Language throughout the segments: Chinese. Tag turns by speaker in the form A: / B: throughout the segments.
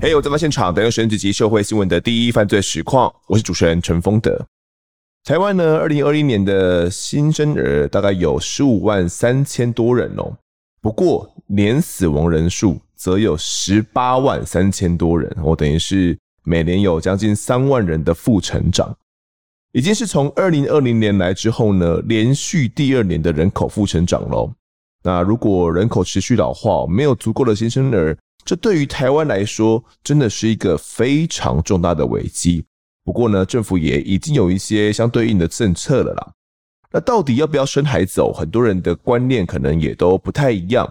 A: 嘿我在发现场，带您收集社会新闻的第一犯罪实况。我是主持人陈丰德。台湾呢，二零二一年的新生儿大概有十五万三千多人哦，不过年死亡人数则有十八万三千多人，我等于是每年有将近三万人的负成长，已经是从二零二零年来之后呢，连续第二年的人口负成长喽。那如果人口持续老化，没有足够的新生儿，这对于台湾来说，真的是一个非常重大的危机。不过呢，政府也已经有一些相对应的政策了啦。那到底要不要生孩子哦？很多人的观念可能也都不太一样。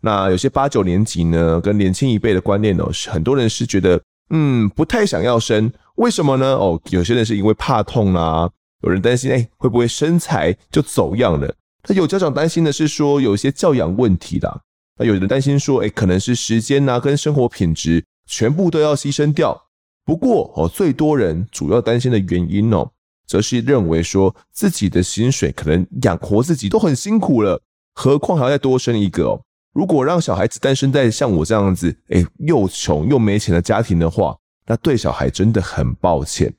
A: 那有些八九年级呢，跟年轻一辈的观念哦，是很多人是觉得，嗯，不太想要生。为什么呢？哦，有些人是因为怕痛啦，有人担心，哎，会不会身材就走样了？那有家长担心的是说，有一些教养问题的。那有人担心说，哎，可能是时间呐，跟生活品质全部都要牺牲掉。不过哦，最多人主要担心的原因哦，则是认为说自己的薪水可能养活自己都很辛苦了，何况还要再多生一个哦。如果让小孩子诞生在像我这样子，哎，又穷又没钱的家庭的话，那对小孩真的很抱歉。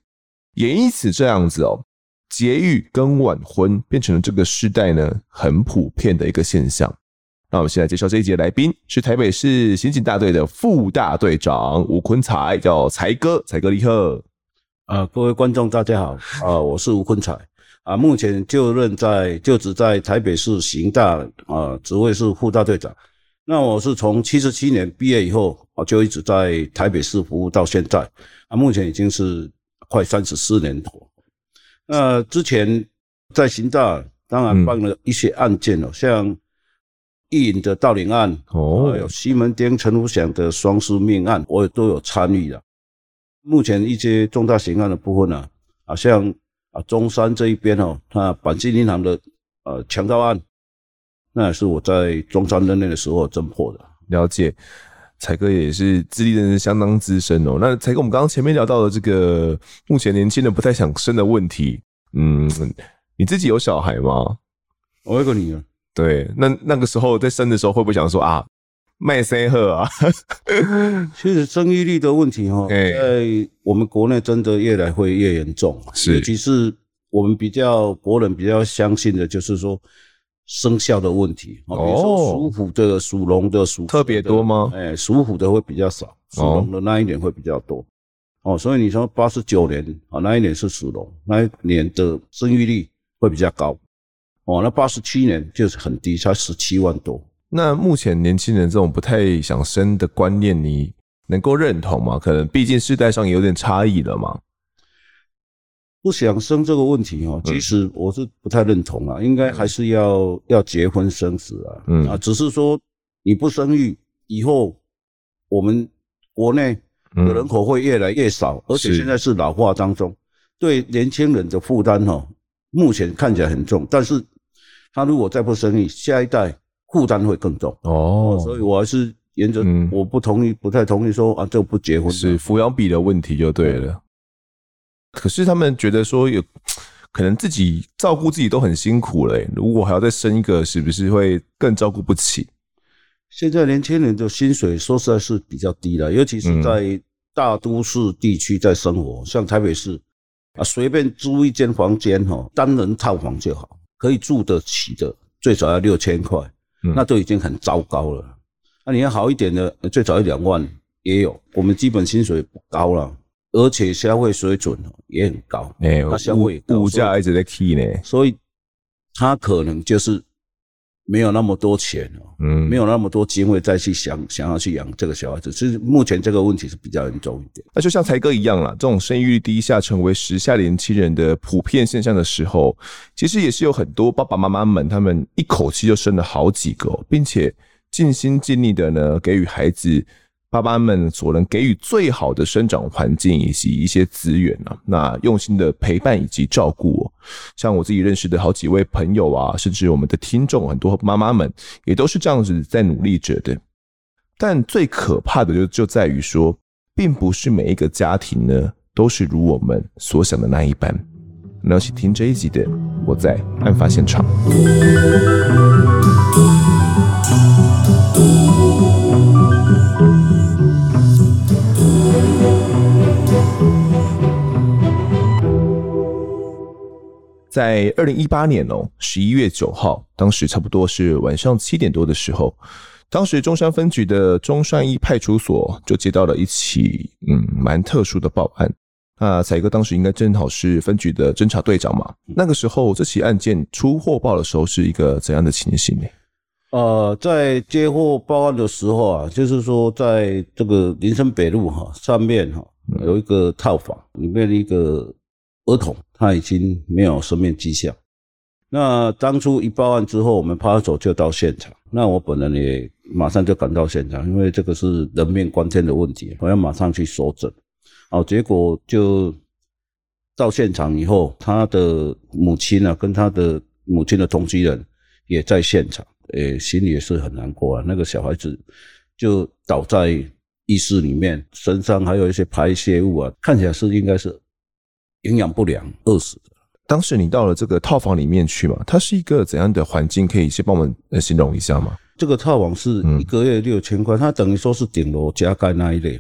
A: 也因此这样子哦，节育跟晚婚变成了这个时代呢很普遍的一个现象。那我们现在介绍这一节来宾是台北市刑警大队的副大队长吴坤才，叫才哥，才哥你好。
B: 啊，各位观众大家好，啊，我是吴坤才，啊，目前就任在就职在台北市刑大，啊，职位是副大队长。那我是从七十七年毕业以后，啊，就一直在台北市服务到现在，啊，目前已经是快三十四年头。那之前在刑大当然办了一些案件哦，嗯、像。意淫的盗领案，哦，有西门町陈福祥的双尸命案，我也都有参与的。目前一些重大刑案的部分呢，啊，像啊中山这一边哦，那板金银行的呃强盗案，那也是我在中山任内的时候侦破的。
A: 了解，才哥也是资历真是相当资深哦。那才哥，我们刚刚前面聊到的这个目前年轻人不太想生的问题，嗯，你自己有小孩吗？
B: 我有个女儿。
A: 对，那那个时候在生的时候，会不会想说啊，卖谁喝啊？
B: 其实生育率的问题哈，在我们国内真的越来会越严重，是，尤其是我们比较国人比较相信的，就是说生肖的问题。哦，比如说属虎的、属龙的、属
A: 特别多吗？
B: 哎，属虎的会比较少，属龙的那一年会比较多。哦，所以你说八十九年啊，那一年是属龙，那一年的生育率会比较高。哦，那八十七年就是很低，才十七万多。
A: 那目前年轻人这种不太想生的观念，你能够认同吗？可能毕竟世代上也有点差异了嘛。
B: 不想生这个问题哦，其实我是不太认同啊，嗯、应该还是要要结婚生子啊。嗯。啊，只是说你不生育以后，我们国内的人口会越来越少，嗯、而且现在是老化当中，是对年轻人的负担哦，目前看起来很重，但是。他如果再不生育，下一代负担会更重。哦，所以我还是沿着我不同意，嗯、不太同意说啊，就不结婚
A: 是抚养比的问题就对了。嗯、可是他们觉得说有 可能自己照顾自己都很辛苦了，如果还要再生一个，是不是会更照顾不起？
B: 现在年轻人的薪水说实在是比较低了，尤其是在大都市地区在生活，嗯、像台北市啊，随便租一间房间哈，单人套房就好。可以住得起的，最少要六千块，那都已经很糟糕了。那你要好一点的，最少要两万也有。我们基本薪水不高了，而且消费水准也很高。哎，那消费
A: 物价一直在起呢，
B: 所以他可能就是。没有那么多钱哦，嗯，没有那么多机会再去想想要去养这个小孩子，其实目前这个问题是比较严重一点。
A: 那就像才哥一样啦，这种生育率低下成为时下年轻人的普遍现象的时候，其实也是有很多爸爸妈妈们，他们一口气就生了好几个，并且尽心尽力的呢，给予孩子。爸爸们所能给予最好的生长环境以及一些资源呢，那用心的陪伴以及照顾，像我自己认识的好几位朋友啊，甚至我们的听众很多妈妈们也都是这样子在努力着的。但最可怕的就就在于说，并不是每一个家庭呢都是如我们所想的那一般。那请听这一集的我在案发现场。在二零一八年哦，十一月九号，当时差不多是晚上七点多的时候，当时中山分局的中山一派出所就接到了一起嗯蛮特殊的报案。那彩哥当时应该正好是分局的侦查队长嘛？那个时候这起案件出货报的时候是一个怎样的情形呢？
B: 呃，在接获报案的时候啊，就是说在这个林森北路哈上面哈有一个套房，里面的一个儿童他已经没有生命迹象。那当初一报案之后，我们派出所就到现场。那我本人也马上就赶到现场，因为这个是人命关天的问题，我要马上去搜证。好，结果就到现场以后，他的母亲呢，跟他的母亲的同居人也在现场。诶、心里也是很难过啊。那个小孩子就倒在浴室里面，身上还有一些排泄物啊，看起来是应该是营养不良饿死的。
A: 当时你到了这个套房里面去嘛？它是一个怎样的环境？可以先帮我们形容一下吗？
B: 这个套房是一个月六千块，它等于说是顶楼加盖那一类。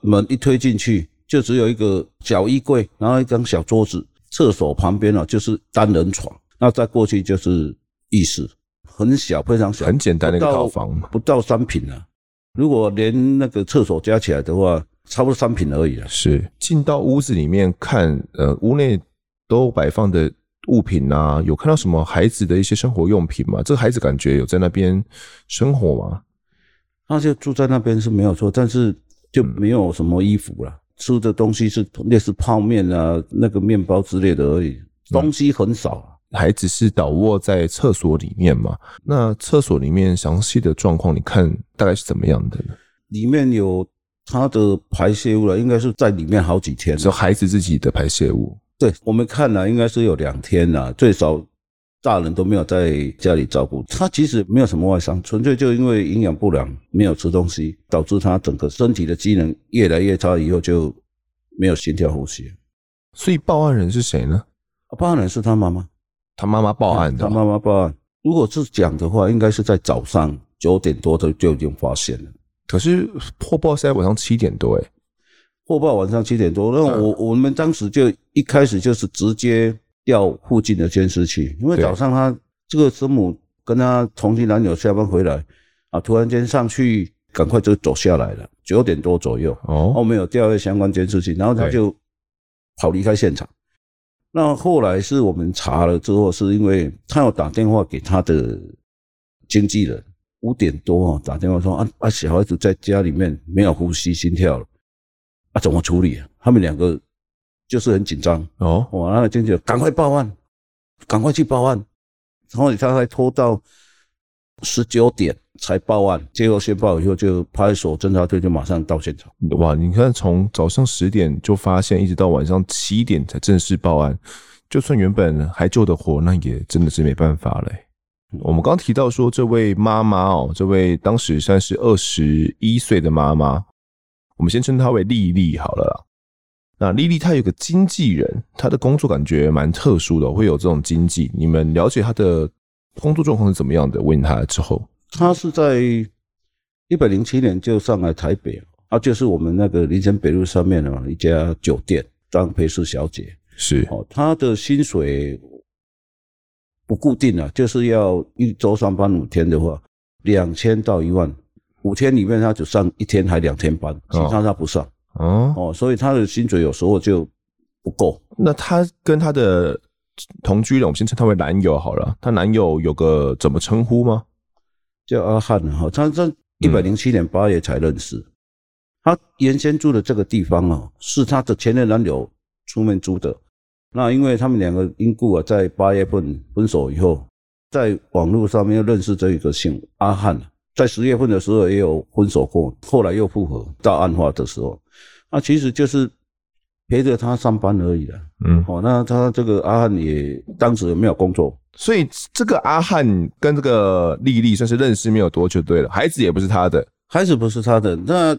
B: 门一推进去，就只有一个小衣柜，然后一张小桌子，厕所旁边啊就是单人床，那再过去就是浴室。很小，非常小，
A: 很简单的一个套房，
B: 不到三平啊。如果连那个厕所加起来的话，差不多三平而已啊。
A: 是进到屋子里面看，呃，屋内都摆放的物品啊，有看到什么孩子的一些生活用品吗？这个孩子感觉有在那边生活吗？
B: 那就住在那边是没有错，但是就没有什么衣服了，嗯、吃的东西是类似泡面啊，那个面包之类的而已，东西很少。
A: 孩子是倒卧在厕所里面嘛？那厕所里面详细的状况，你看大概是怎么样的呢？
B: 里面有他的排泄物了，应该是在里面好几天。
A: 是孩子自己的排泄物？
B: 对，我们看了，应该是有两天了，最少大人都没有在家里照顾他。其实没有什么外伤，纯粹就因为营养不良，没有吃东西，导致他整个身体的机能越来越差，以后就没有心跳呼吸。
A: 所以报案人是谁呢？
B: 报案人是他妈妈。
A: 他妈妈报案的，
B: 他妈妈报案。如果是讲的话，应该是在早上九点多就就已经发现了。
A: 可是破报是在晚上七点多，诶
B: 破报晚上七点多。那我我们当时就一开始就是直接调附近的监视器，因为早上他这个师母跟他同居男友下班回来啊，突然间上去，赶快就走下来了，九点多左右。哦，我们有调阅相关监视器，然后他就跑离开现场。那后来是我们查了之后，是因为他有打电话给他的经纪人，五点多打电话说啊啊，小孩子在家里面没有呼吸、心跳了，啊怎么处理啊？他们两个就是很紧张哦，我那个经纪人赶快报案，赶快去报案，然后他还拖到十九点。才报案，接获线报以后，就派出所侦查队就马上到现场。
A: 哇，你看，从早上十点就发现，一直到晚上七点才正式报案，就算原本还救得活，那也真的是没办法了。我们刚刚提到说，这位妈妈哦，这位当时算是二十一岁的妈妈，我们先称她为丽丽好了啦。那丽丽她有个经纪人，她的工作感觉蛮特殊的，会有这种经纪。你们了解她的工作状况是怎么样的？问她之后。
B: 她是在一百零七年就上来台北，啊，就是我们那个林森北路上面的一家酒店当陪侍小姐。
A: 是
B: 哦，她的薪水不固定啊，就是要一周上班五天的话，两千到一万，五天里面他只上一天还两天班，其他他不上。哦哦，所以他的薪水有时候就不够。
A: 那他跟他的同居人，我们先称他为男友好了。他男友有个怎么称呼吗？
B: 叫阿汉哈，他在一百零七年八月才认识。他原先住的这个地方啊，是他的前任男友出面租的。那因为他们两个因故啊，在八月份分手以后，在网络上面又认识这一个姓阿汉，在十月份的时候也有分手过，后来又复合。到案发的时候，那其实就是陪着他上班而已了。嗯，哦，那他这个阿汉也当时也没有工作。
A: 所以这个阿汉跟这个丽丽算是认识没有多久，对了，孩子也不是他的，
B: 孩子不是他的。那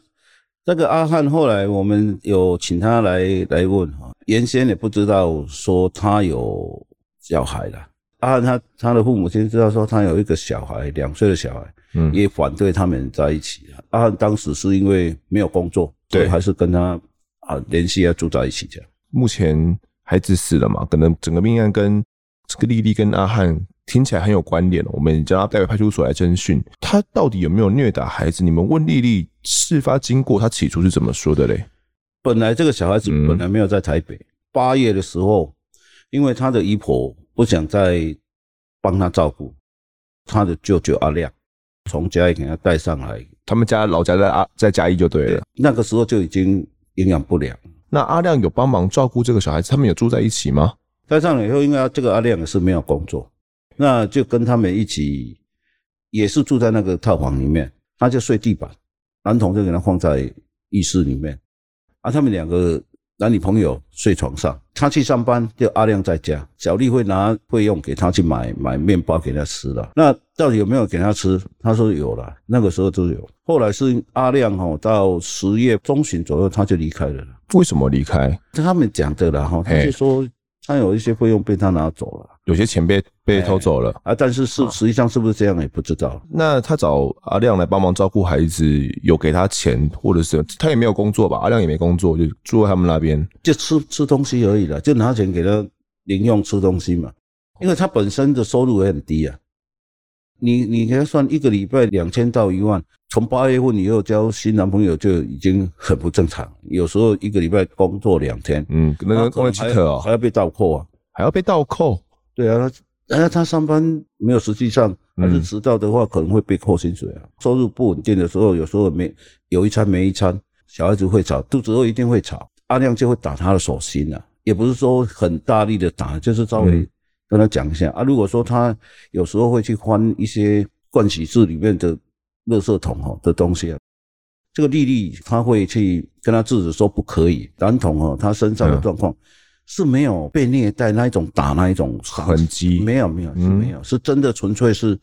B: 这个阿汉后来我们有请他来来问哈，原先也不知道说他有小孩了。阿汉他他的父母亲知道说他有一个小孩，两岁的小孩，嗯，也反对他们在一起。阿汉当时是因为没有工作，对，还是跟他啊联系要住在一起这样。
A: 目前。孩子死了嘛，可能整个命案跟这个丽丽跟阿汉听起来很有关联，我们将他带回派出所来侦讯，他到底有没有虐打孩子？你们问丽丽事发经过，他起初是怎么说的嘞？
B: 本来这个小孩子本来没有在台北，八、嗯、月的时候，因为他的姨婆不想再帮他照顾，他的舅舅阿亮从嘉义给他带上来，
A: 他们家老家在阿在嘉义就对了，对，
B: 那个时候就已经营养不良。
A: 那阿亮有帮忙照顾这个小孩子，他们有住在一起吗？
B: 带上来以后，因为这个阿亮也是没有工作，那就跟他们一起，也是住在那个套房里面，他就睡地板，男童就给他放在浴室里面，啊，他们两个男女朋友睡床上，他去上班，就阿亮在家，小丽会拿费用给他去买买面包给他吃了。那到底有没有给他吃？他说有了，那个时候就有。后来是阿亮哦，到十月中旬左右他就离开了。
A: 为什么离开？
B: 他们讲的了哈，他就说他有一些费用被他拿走了，
A: 有些钱被被偷走了
B: 啊。但是是实际上是不是这样也不知道。
A: 那他找阿亮来帮忙照顾孩子，有给他钱，或者是他也没有工作吧？阿亮也没工作，就住在他们那边，
B: 就吃吃东西而已了，就拿钱给他零用吃东西嘛。因为他本身的收入也很低啊。你你给他算一个礼拜两千到一万，从八月份以后交新男朋友就已经很不正常。有时候一个礼拜工作两天，
A: 嗯，那个工作奇特哦，
B: 还要被倒扣啊，
A: 还要被倒扣。
B: 对啊，他他上班没有实际上还是迟到的话，可能会被扣薪水啊。收入不稳定的时候，有时候没有一餐没一餐，小孩子会吵，肚子饿一定会吵，阿亮就会打他的手心啊，也不是说很大力的打，就是稍微。跟他讲一下啊，如果说他有时候会去翻一些盥洗室里面的垃圾桶哈的东西啊，这个丽丽他会去跟他制止说不可以。男童哦，他身上的状况是没有被虐待那一种打那一种
A: 痕迹，
B: 没有没有是没有，是真的纯粹是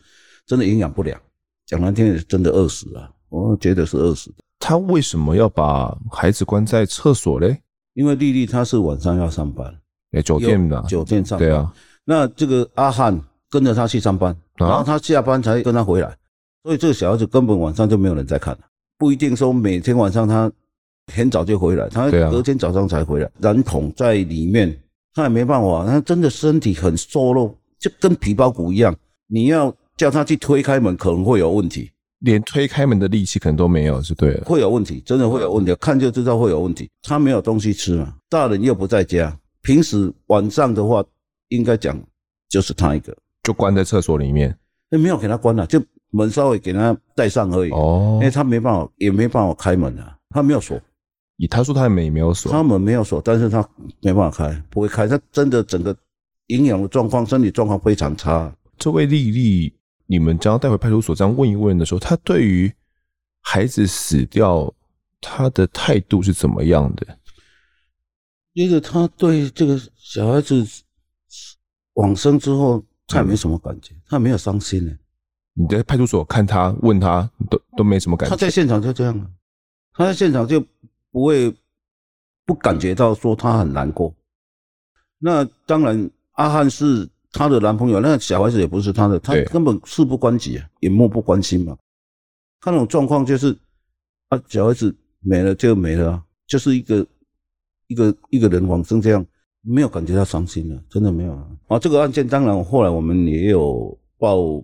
B: 真的营养不良，讲难听点是真的饿死啊，我觉得是饿死的。
A: 他为什么要把孩子关在厕所嘞？
B: 因为丽丽她是晚上要上班，
A: 哎，酒店的
B: 酒店上班，
A: 对啊。
B: 那这个阿汉跟着他去上班，然后他下班才跟他回来，所以这个小孩子根本晚上就没有人在看了。不一定说每天晚上他很早就回来，他隔天早上才回来。染桶在里面，他也没办法，他真的身体很瘦弱，就跟皮包骨一样。你要叫他去推开门，可能会有问题，
A: 连推开门的力气可能都没有，是对的。
B: 会有问题，真的会有问题，看就知道会有问题。他没有东西吃嘛，大人又不在家，平时晚上的话。应该讲就是他一个，
A: 就关在厕所里面，
B: 那没有给他关了，就门稍微给他带上而已。哦，因为他没办法，也没办法开门啊，他没有锁。
A: 以他说他门也没有锁，
B: 他门没有锁，但是他没办法开，不会开。他真的整个营养的状况、身体状况非常差。
A: 这位丽丽，你们将要带回派出所这样问一问的时候，他对于孩子死掉，他的态度是怎么样的？
B: 因为他对这个小孩子往生之后，他也没什么感觉，嗯、他没有伤心呢。
A: 你在派出所看他，问他都都没什么感觉。
B: 他在现场就这样啊，他在现场就不会不感觉到说他很难过。那当然，阿汉是他的男朋友，那小孩子也不是他的，他根本事不关己啊，也漠不关心嘛。他那种状况就是，啊，小孩子没了就没了，就是一个。一个一个人往生这样，没有感觉到伤心了，真的没有啊。啊，这个案件当然后来我们也有报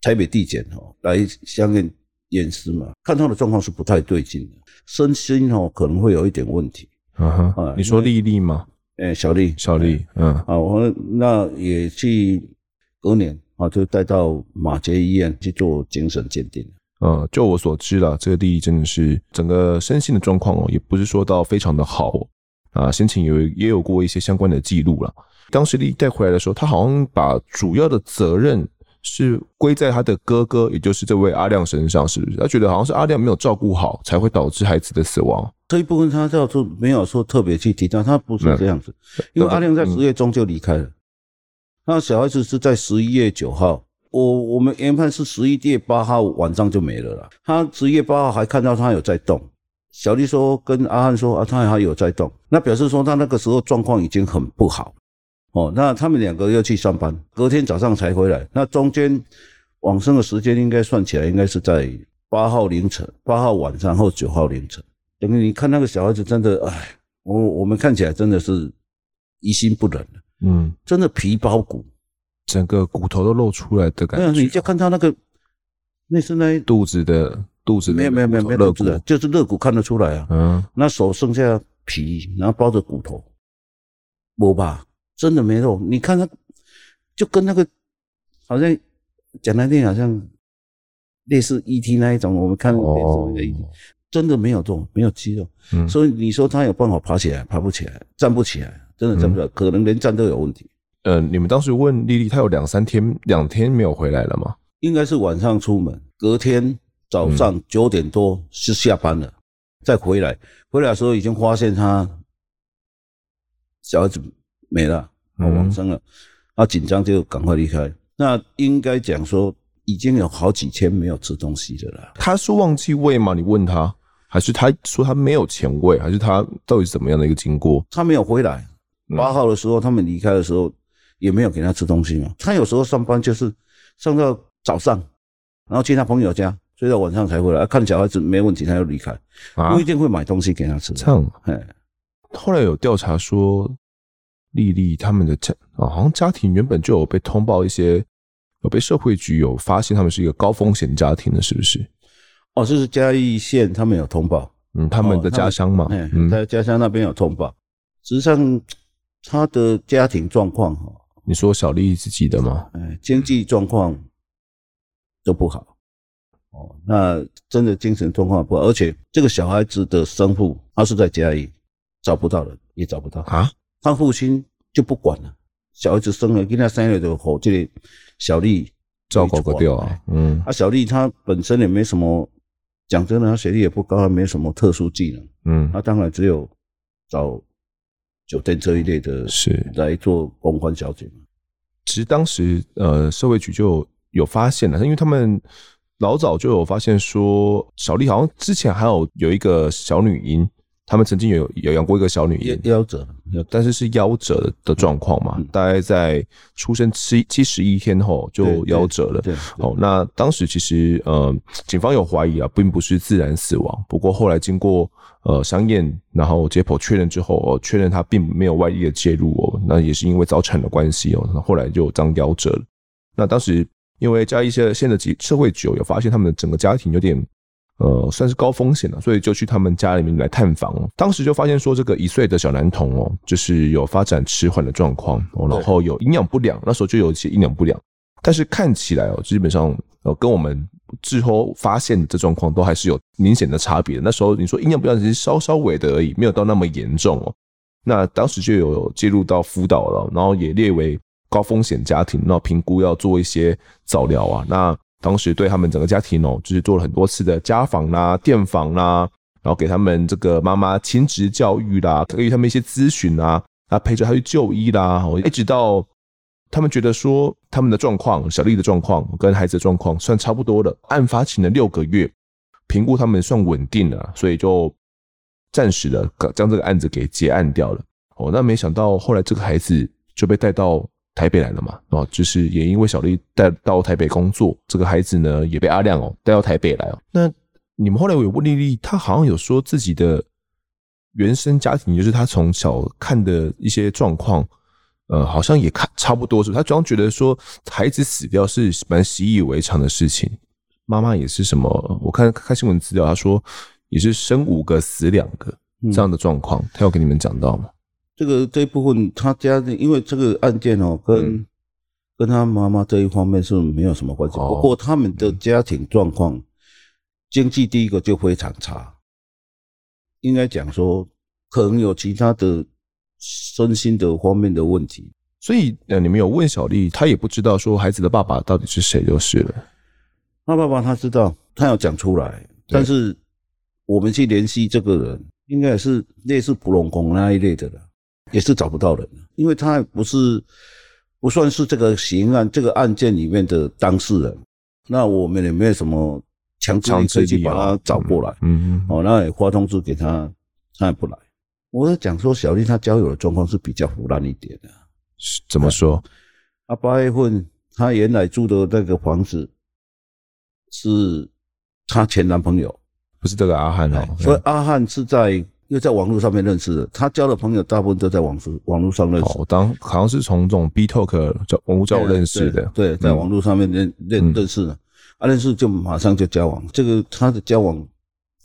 B: 台北地检哦，来相应验尸嘛，看他的状况是不太对劲的，身心哦可能会有一点问题。
A: 嗯哼，啊，你说丽丽吗？
B: 哎，小丽，
A: 小丽，嗯，
B: 啊，我那也去隔年啊，就带到马偕医院去做精神鉴定。
A: 嗯，就我所知啦，这个丽丽真的是整个身心的状况哦，也不是说到非常的好。啊，先前有也有过一些相关的记录了。当时丽带回来的时候，他好像把主要的责任是归在他的哥哥，也就是这位阿亮身上，是不是？他觉得好像是阿亮没有照顾好，才会导致孩子的死亡。
B: 这一部分他叫做没有说特别去提到，他不是这样子。因为阿亮在十月中就离开了，那小孩子是在十一月九号，我我们研判是十一月八号晚上就没了啦。他十一月八号还看到他有在动。小丽说：“跟阿汉说啊，他还有在动，那表示说他那个时候状况已经很不好哦。那他们两个要去上班，隔天早上才回来。那中间往生的时间应该算起来，应该是在八号凌晨、八号晚上或九号凌晨。等于你看那个小孩子真的，哎，我我们看起来真的是于心不忍。
A: 嗯，
B: 真的皮包骨，
A: 整个骨头都露出来的感觉。
B: 你就看他那个，那是那
A: 肚子的肚子
B: 没有没有没有没有肋骨，就是肋骨看得出来啊。嗯，那手剩下皮，然后包着骨头，摸吧，真的没肉。你看他，就跟那个好像讲难听，好像。类似 ET 那一种，我们看电视的 ET，真的没有肉，没有肌肉，嗯，所以你说他有办法爬起来，爬不起来，站不起来，真的站不起来，可能连站都有问题。
A: 呃，你们当时问丽丽，她有两三天，两天没有回来了吗？
B: 应该是晚上出门，隔天早上九点多是下班了，再回来，回来的时候已经发现他小孩子没了，往生了，他紧张就赶快离开。那应该讲说。已经有好几天没有吃东西的了。
A: 他说忘记喂吗？你问他，还是他说他没有钱喂，还是他到底是怎么样的一个经过？
B: 他没有回来。八号的时候，他们离开的时候也没有给他吃东西嘛。他有时候上班就是上到早上，然后去他朋友家睡到晚上才回来。看小孩子没问题，他就离开，不一定会买东西给他吃。
A: 这样，哎，后来有调查说，丽丽他们的家啊，好像家庭原本就有被通报一些。有被社会局有发现他们是一个高风险家庭的，是不是？
B: 哦，就是嘉义县他们有通报，
A: 嗯，他们的家乡嘛，
B: 嗯，他家乡那边有通报。实际上，他的家庭状况哈，
A: 你说小丽自己的吗？
B: 哎，经济状况都不好，哦，那真的精神状况不好，而且这个小孩子的生父他是在家里，找不到人，也找不到啊，他父亲就不管了。小孩子生了，跟他生了就和这个小丽
A: 照顾不掉啊。嗯，啊，
B: 小丽她本身也没什么，讲真的，她学历也不高，没什么特殊技能。嗯，她当然只有找酒店这一类的，是来做公关小姐。
A: 其实当时呃，社会局就有发现了，因为他们老早就有发现说，小丽好像之前还有有一个小女婴。他们曾经有有养过一个小女婴，
B: 夭折，
A: 但是是夭折的状况嘛，嗯、大概在出生七七十一天后就夭折了。对，哦，那当时其实呃，警方有怀疑啊，并不是自然死亡。不过后来经过呃相验，然后解剖确认之后，哦，确认他并没有外力的介入哦，那也是因为早产的关系哦，那后来就这样夭折了。那当时因为嘉义县的社会局有发现他们的整个家庭有点。呃，算是高风险了，所以就去他们家里面来探访。当时就发现说，这个一岁的小男童哦，就是有发展迟缓的状况，然后有营养不良，那时候就有一些营养不良。但是看起来哦，基本上呃，跟我们之后发现的这状况都还是有明显的差别。那时候你说营养不良只是稍稍微的而已，没有到那么严重哦。那当时就有介入到辅导了，然后也列为高风险家庭，那评估要做一些早疗啊。那当时对他们整个家庭哦，就是做了很多次的家访啦、电访啦，然后给他们这个妈妈亲职教育啦，给予他们一些咨询啊，啊陪着他去就医啦，一直到他们觉得说他们的状况，小丽的状况跟孩子的状况算差不多了，案发前的六个月，评估他们算稳定了，所以就暂时的将这个案子给结案掉了。哦，那没想到后来这个孩子就被带到。台北来了嘛？哦，就是也因为小丽带到台北工作，这个孩子呢也被阿亮哦带到台北来哦。那你们后来有问丽丽，她好像有说自己的原生家庭，就是她从小看的一些状况，呃，好像也看差不多是。她主要觉得说孩子死掉是蛮习以为常的事情，妈妈也是什么？我看看新闻资料，她说也是生五个死两个这样的状况，她有跟你们讲到吗？
B: 这个这一部分，他家的因为这个案件哦，跟、嗯、跟他妈妈这一方面是没有什么关系。哦、不过他们的家庭状况，嗯、经济第一个就非常差，应该讲说可能有其他的身心的方面的问题。
A: 所以呃，你们有问小丽，她也不知道说孩子的爸爸到底是谁就是了。
B: 他爸爸他知道，他要讲出来，但是我们去联系这个人，应该也是类似普隆宫那一类的了。也是找不到人，因为他不是不算是这个刑案这个案件里面的当事人，那我们也没有什么强制力可以去把他找过来，嗯嗯，哦，那也发通知给他，他也不来。我在讲说，小丽她交友的状况是比较腐烂一点的，
A: 怎么说？
B: 啊，八月份她原来住的那个房子是她前男朋友，
A: 不是这个阿汉哦，
B: 所以阿汉是在。又在网络上面认识的，他交的朋友大部分都在网络网络上认识。
A: 哦，当好像是从这种 B Talk 叫网络交友认识的，
B: 对，在网络上面认认认识的，啊，认识就马上就交往。这个他的交往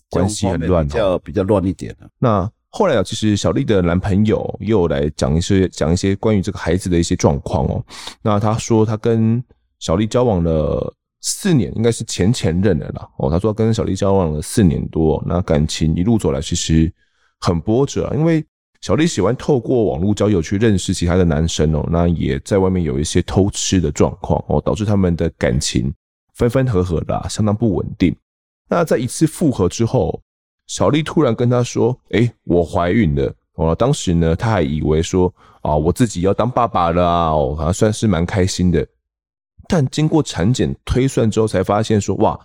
A: 关系很乱，
B: 比较比较乱一点。
A: 那后来啊，其实小丽的男朋友又来讲一些讲一些关于这个孩子的一些状况哦。那他说他跟小丽交往了四年，应该是前前任的啦。哦，他说跟小丽交往了四年多，那感情一路走来其实。很波折啊，因为小丽喜欢透过网络交友去认识其他的男生哦，那也在外面有一些偷吃的状况哦，导致他们的感情分分合合的，相当不稳定。那在一次复合之后，小丽突然跟他说：“诶，我怀孕了。”哦，当时呢，他还以为说啊，我自己要当爸爸了啊，哦，还算是蛮开心的。但经过产检推算之后，才发现说哇。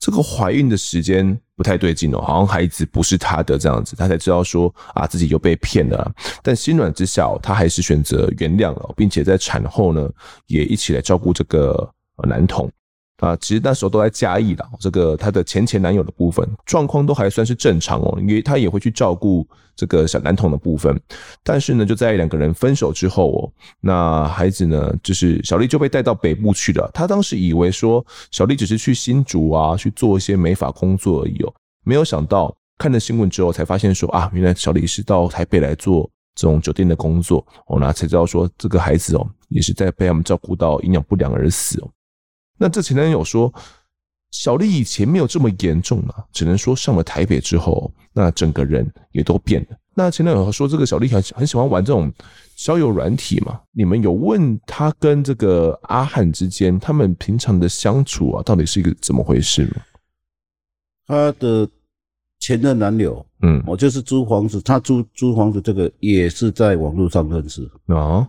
A: 这个怀孕的时间不太对劲哦，好像孩子不是他的这样子，他才知道说啊，自己又被骗了。但心软之下，他还是选择原谅了，并且在产后呢，也一起来照顾这个男童。啊，其实那时候都在嘉义啦，这个她的前前男友的部分状况都还算是正常哦，因为她也会去照顾这个小男童的部分。但是呢，就在两个人分手之后哦，那孩子呢，就是小丽就被带到北部去了。她当时以为说小丽只是去新竹啊去做一些美发工作而已哦，没有想到看了新闻之后才发现说啊，原来小丽是到台北来做这种酒店的工作哦，那才知道说这个孩子哦也是在被他们照顾到营养不良而死哦。那这前男友说，小丽以前没有这么严重啊，只能说上了台北之后，那整个人也都变了。那前男友说，这个小丽很很喜欢玩这种交友软体嘛？你们有问他跟这个阿汉之间，他们平常的相处啊，到底是一个怎么回事吗？
B: 他的前任男友，嗯，我就是租房子，他租租房子这个也是在网络上认识啊。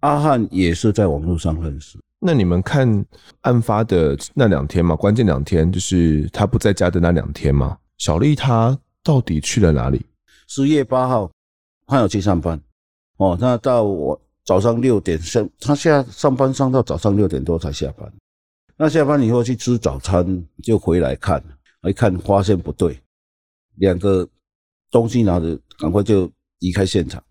B: 阿汉也是在网络上认识。
A: 那你们看案发的那两天嘛，关键两天就是他不在家的那两天嘛。小丽她到底去了哪里？
B: 十月八号，他有去上班。哦，那到我早上六点上，他下上班上到早上六点多才下班。那下班以后去吃早餐，就回来看，一看发现不对，两个东西拿着，赶快就离开现场。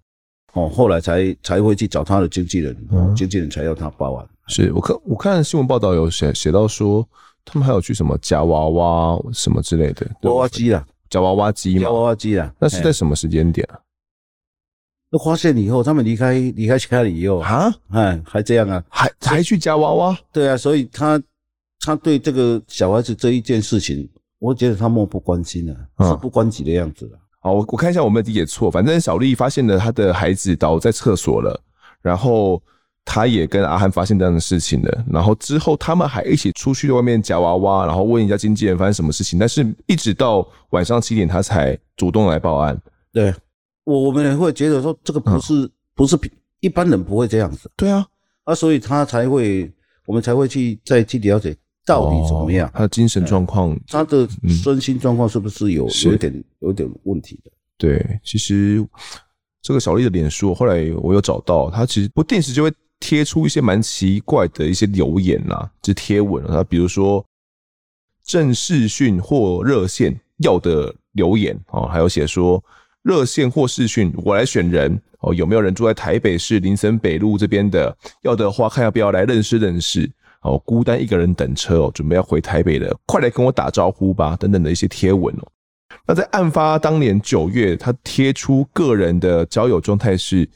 B: 哦，后来才才会去找他的经纪人，嗯、经纪人才要他报案。
A: 是我看我看新闻报道有写写到说，他们还有去什么夹娃娃什么之类的
B: 娃娃机啦，
A: 夹娃娃机嘛，
B: 夹娃娃机啦。
A: 那是在什么时间点啊？
B: 那发现以后，他们离开离开家里以后啊，哎，还这样啊，
A: 还还去夹娃娃？
B: 对啊，所以他他对这个小孩子这一件事情，我觉得他漠不关心啊，事不关己的样子了。
A: 好，我我看一下我没有理解错，反正小丽发现了她的孩子倒在厕所了，然后她也跟阿汉发现这样的事情了，然后之后他们还一起出去外面夹娃娃，然后问一下经纪人发生什么事情，但是一直到晚上七点他才主动来报案。
B: 对，我我们也会觉得说这个不是、嗯、不是一般人不会这样子。
A: 对啊，
B: 啊，所以他才会我们才会去再去了解。到底怎么样？
A: 哦、他的精神状况，
B: 他的身心状况是不是有、嗯、有一点有一点问题的？
A: 对，其实这个小丽的脸书，后来我有找到，他其实不定时就会贴出一些蛮奇怪的一些留言呐、啊，就贴文啊，比如说正视讯或热线要的留言啊、哦，还有写说热线或视讯我来选人哦，有没有人住在台北市林森北路这边的？要的话，看要不要来认识认识。哦，孤单一个人等车哦，准备要回台北的，快来跟我打招呼吧，等等的一些贴文哦。那在案发当年九月，他贴出个人的交友状态是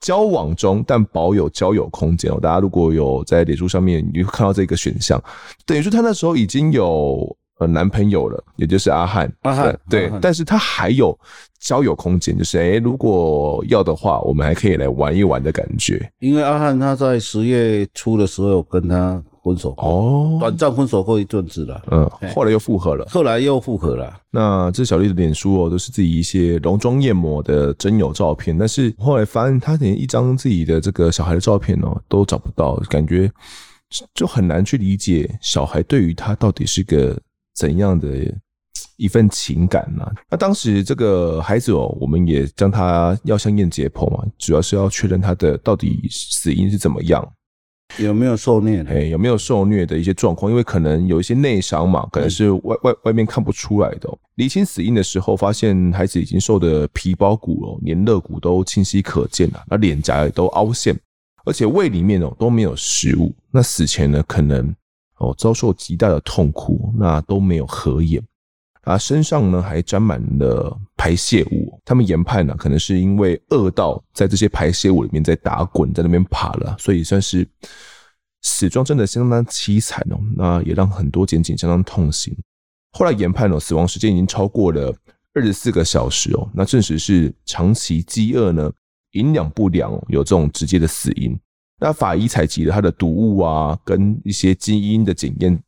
A: 交往中，但保有交友空间哦。大家如果有在脸书上面，你会看到这个选项，等于说他那时候已经有呃男朋友了，也就是阿汉。阿汉对，对，但是他还有交友空间，就是诶，如果要的话，我们还可以来玩一玩的感觉。
B: 因为阿汉他在十月初的时候有跟他。分手哦，短暂分手过一阵子了，
A: 嗯，后来又复合了，
B: 后来又复合了。
A: 那这小丽的脸书哦，都是自己一些浓妆艳抹的真友照片，但是后来发现她连一张自己的这个小孩的照片哦都找不到，感觉就很难去理解小孩对于他到底是个怎样的一份情感呢？那当时这个孩子哦，我们也将他药箱验解剖嘛，主要是要确认他的到底死因是怎么样。
B: 有没有受虐？
A: 哎，有没有受虐的一些状况？因为可能有一些内伤嘛，可能是外外外面看不出来的。厘清死因的时候，发现孩子已经瘦的皮包骨哦，连肋骨都清晰可见了，那脸颊也都凹陷，而且胃里面哦都没有食物。那死前呢，可能哦遭受极大的痛苦，那都没有合眼。啊，身上呢还沾满了排泄物。他们研判呢，可能是因为饿到在这些排泄物里面在打滚，在那边爬了，所以算是死状真的相当凄惨哦。那也让很多检警相当痛心。后来研判哦，死亡时间已经超过了二十四个小时哦，那证实是长期饥饿呢，营养不良有这种直接的死因。那法医采集了他的毒物啊，跟一些基因的检验。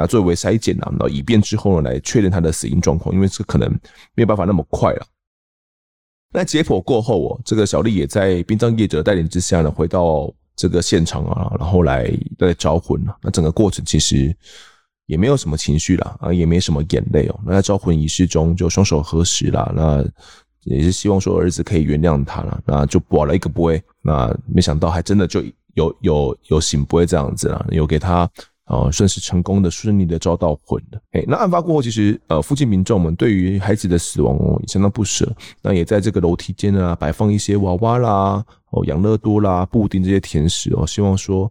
A: 那作为筛检啊，那以便之后呢来确认他的死因状况，因为这可能没有办法那么快了。那解剖过后哦，这个小丽也在殡葬业者带领之下呢，回到这个现场啊，然后来来招魂了。那整个过程其实也没有什么情绪啦，啊，也没什么眼泪哦。那在招魂仪式中就双手合十啦，那也是希望说儿子可以原谅他了。那就保了一个不会，那没想到还真的就有有有醒不会这样子了，有给他。哦，算是成功的、顺利的招到魂了。哎，那案发过后，其实呃，附近民众们对于孩子的死亡哦，也相当不舍。那也在这个楼梯间啊，摆放一些娃娃啦、哦养乐多啦、布丁这些甜食哦，希望说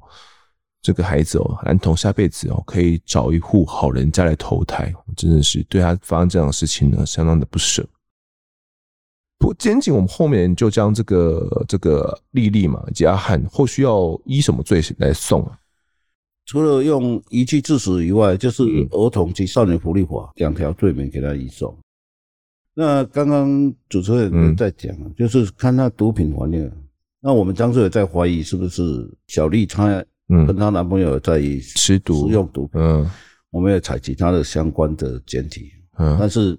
A: 这个孩子哦，男童下辈子哦，可以找一户好人家来投胎。真的是对他发生这样的事情呢，相当的不舍。不过，检警我们后面就将这个这个丽丽嘛以及阿汉，后续要依什么罪来送啊？
B: 除了用遗弃致死以外，就是儿童及少年福利法两条罪名给他移送。那刚刚主持人在讲，就是看他毒品环境。那我们当时也在怀疑是不是小丽她跟她男朋友在
A: 吃毒、
B: 使用毒品。嗯，我们也采集他的相关的检体，嗯，但是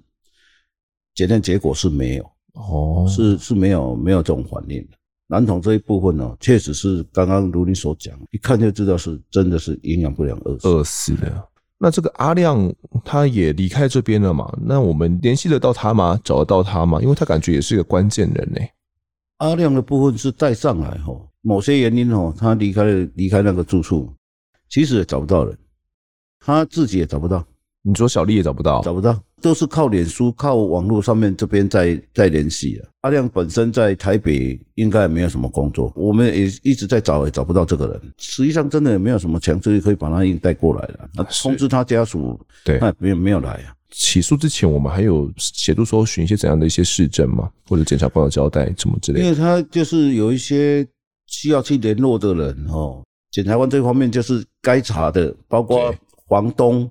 B: 检验结果是没有，哦，是是没有没有这种反应的。男童这一部分呢，确实是刚刚如你所讲，一看就知道是真的是营养不良饿死
A: 饿死的。那这个阿亮他也离开这边了嘛？那我们联系得到他吗？找得到他吗？因为他感觉也是一个关键人呢。
B: 阿亮的部分是带上来哈，某些原因哦，他离开了离开那个住处，其实也找不到人，他自己也找不到。
A: 你说小丽也找不到，
B: 找不到，都是靠脸书、靠网络上面这边在在联系啊。阿亮本身在台北应该也没有什么工作，我们也一直在找，也找不到这个人。实际上真的也没有什么强制力可以把他硬带过来了。那通知他家属，对，那没有没有来啊。
A: 起诉之前，我们还有协助搜寻一些怎样的一些事证吗？或者检察官的交代什么之类的？
B: 因为他就是有一些需要去联络的人哦，检察官这方面就是该查的，包括房东。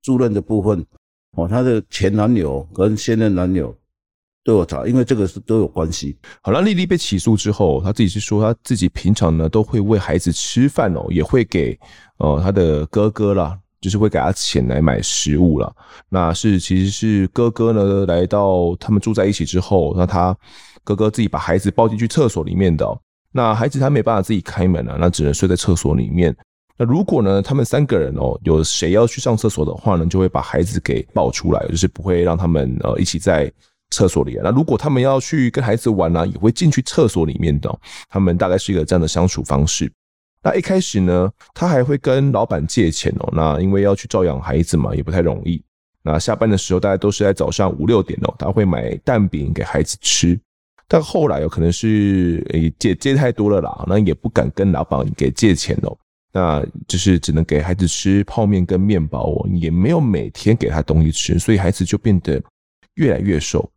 B: 住任的部分，哦，他的前男友跟现任男友都有查，因为这个是都有关系。
A: 好了，丽丽被起诉之后，她自己是说，她自己平常呢都会喂孩子吃饭哦，也会给呃她的哥哥啦，就是会给他钱来买食物啦。那是其实是哥哥呢来到他们住在一起之后，那他哥哥自己把孩子抱进去厕所里面的，那孩子他没办法自己开门啊，那只能睡在厕所里面。那如果呢，他们三个人哦，有谁要去上厕所的话呢，就会把孩子给抱出来，就是不会让他们呃一起在厕所里。那如果他们要去跟孩子玩呢，也会进去厕所里面的。他们大概是一个这样的相处方式。那一开始呢，他还会跟老板借钱哦。那因为要去照养孩子嘛，也不太容易。那下班的时候，大家都是在早上五六点哦，他会买蛋饼给孩子吃。但后来有可能是诶借借太多了啦，那也不敢跟老板给借钱哦。那就是只能给孩子吃泡面跟面包哦，也没有每天给他东西吃，所以孩子就变得越来越瘦。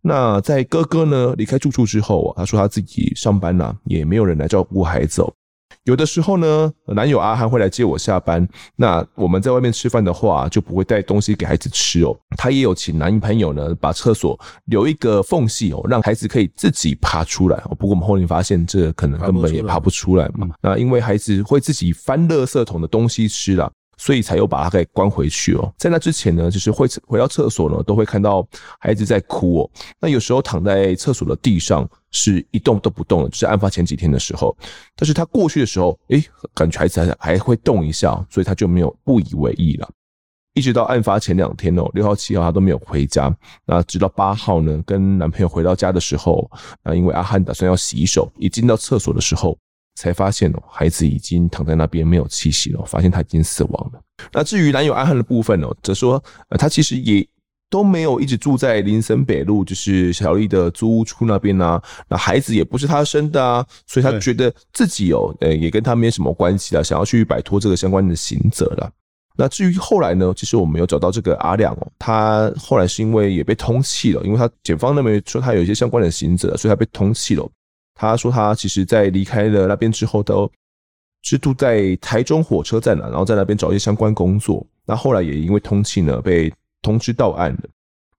A: 那在哥哥呢离开住处之后，他说他自己上班了，也没有人来照顾孩子哦。有的时候呢，男友阿汉会来接我下班。那我们在外面吃饭的话，就不会带东西给孩子吃哦。他也有请男朋友呢，把厕所留一个缝隙哦，让孩子可以自己爬出来。不过我们后面发现，这可能根本也爬不出来嘛。那因为孩子会自己翻垃圾桶的东西吃了。所以才又把他给关回去哦。在那之前呢，就是会回到厕所呢，都会看到孩子在哭哦。那有时候躺在厕所的地上是一动都不动的，就是案发前几天的时候。但是他过去的时候，诶，感觉孩子还还会动一下，所以他就没有不以为意了。一直到案发前两天哦，六号、七号他都没有回家。那直到八号呢，跟男朋友回到家的时候，那因为阿汉打算要洗手，一进到厕所的时候，才发现哦，孩子已经躺在那边没有气息了，发现他已经死亡了。那至于男友阿汉的部分哦，则说呃，他其实也都没有一直住在林森北路，就是小丽的租屋处那边啊。那孩子也不是他生的啊，所以他觉得自己哦，呃，也跟他没什么关系啊，想要去摆脱这个相关的刑责了。那至于后来呢，其实我们有找到这个阿亮哦，他后来是因为也被通缉了，因为他检方那边说他有一些相关的刑责，所以他被通缉了。他说他其实在离开了那边之后，都是住在台中火车站了，然后在那边找一些相关工作。那后来也因为通缉呢，被通知到案了。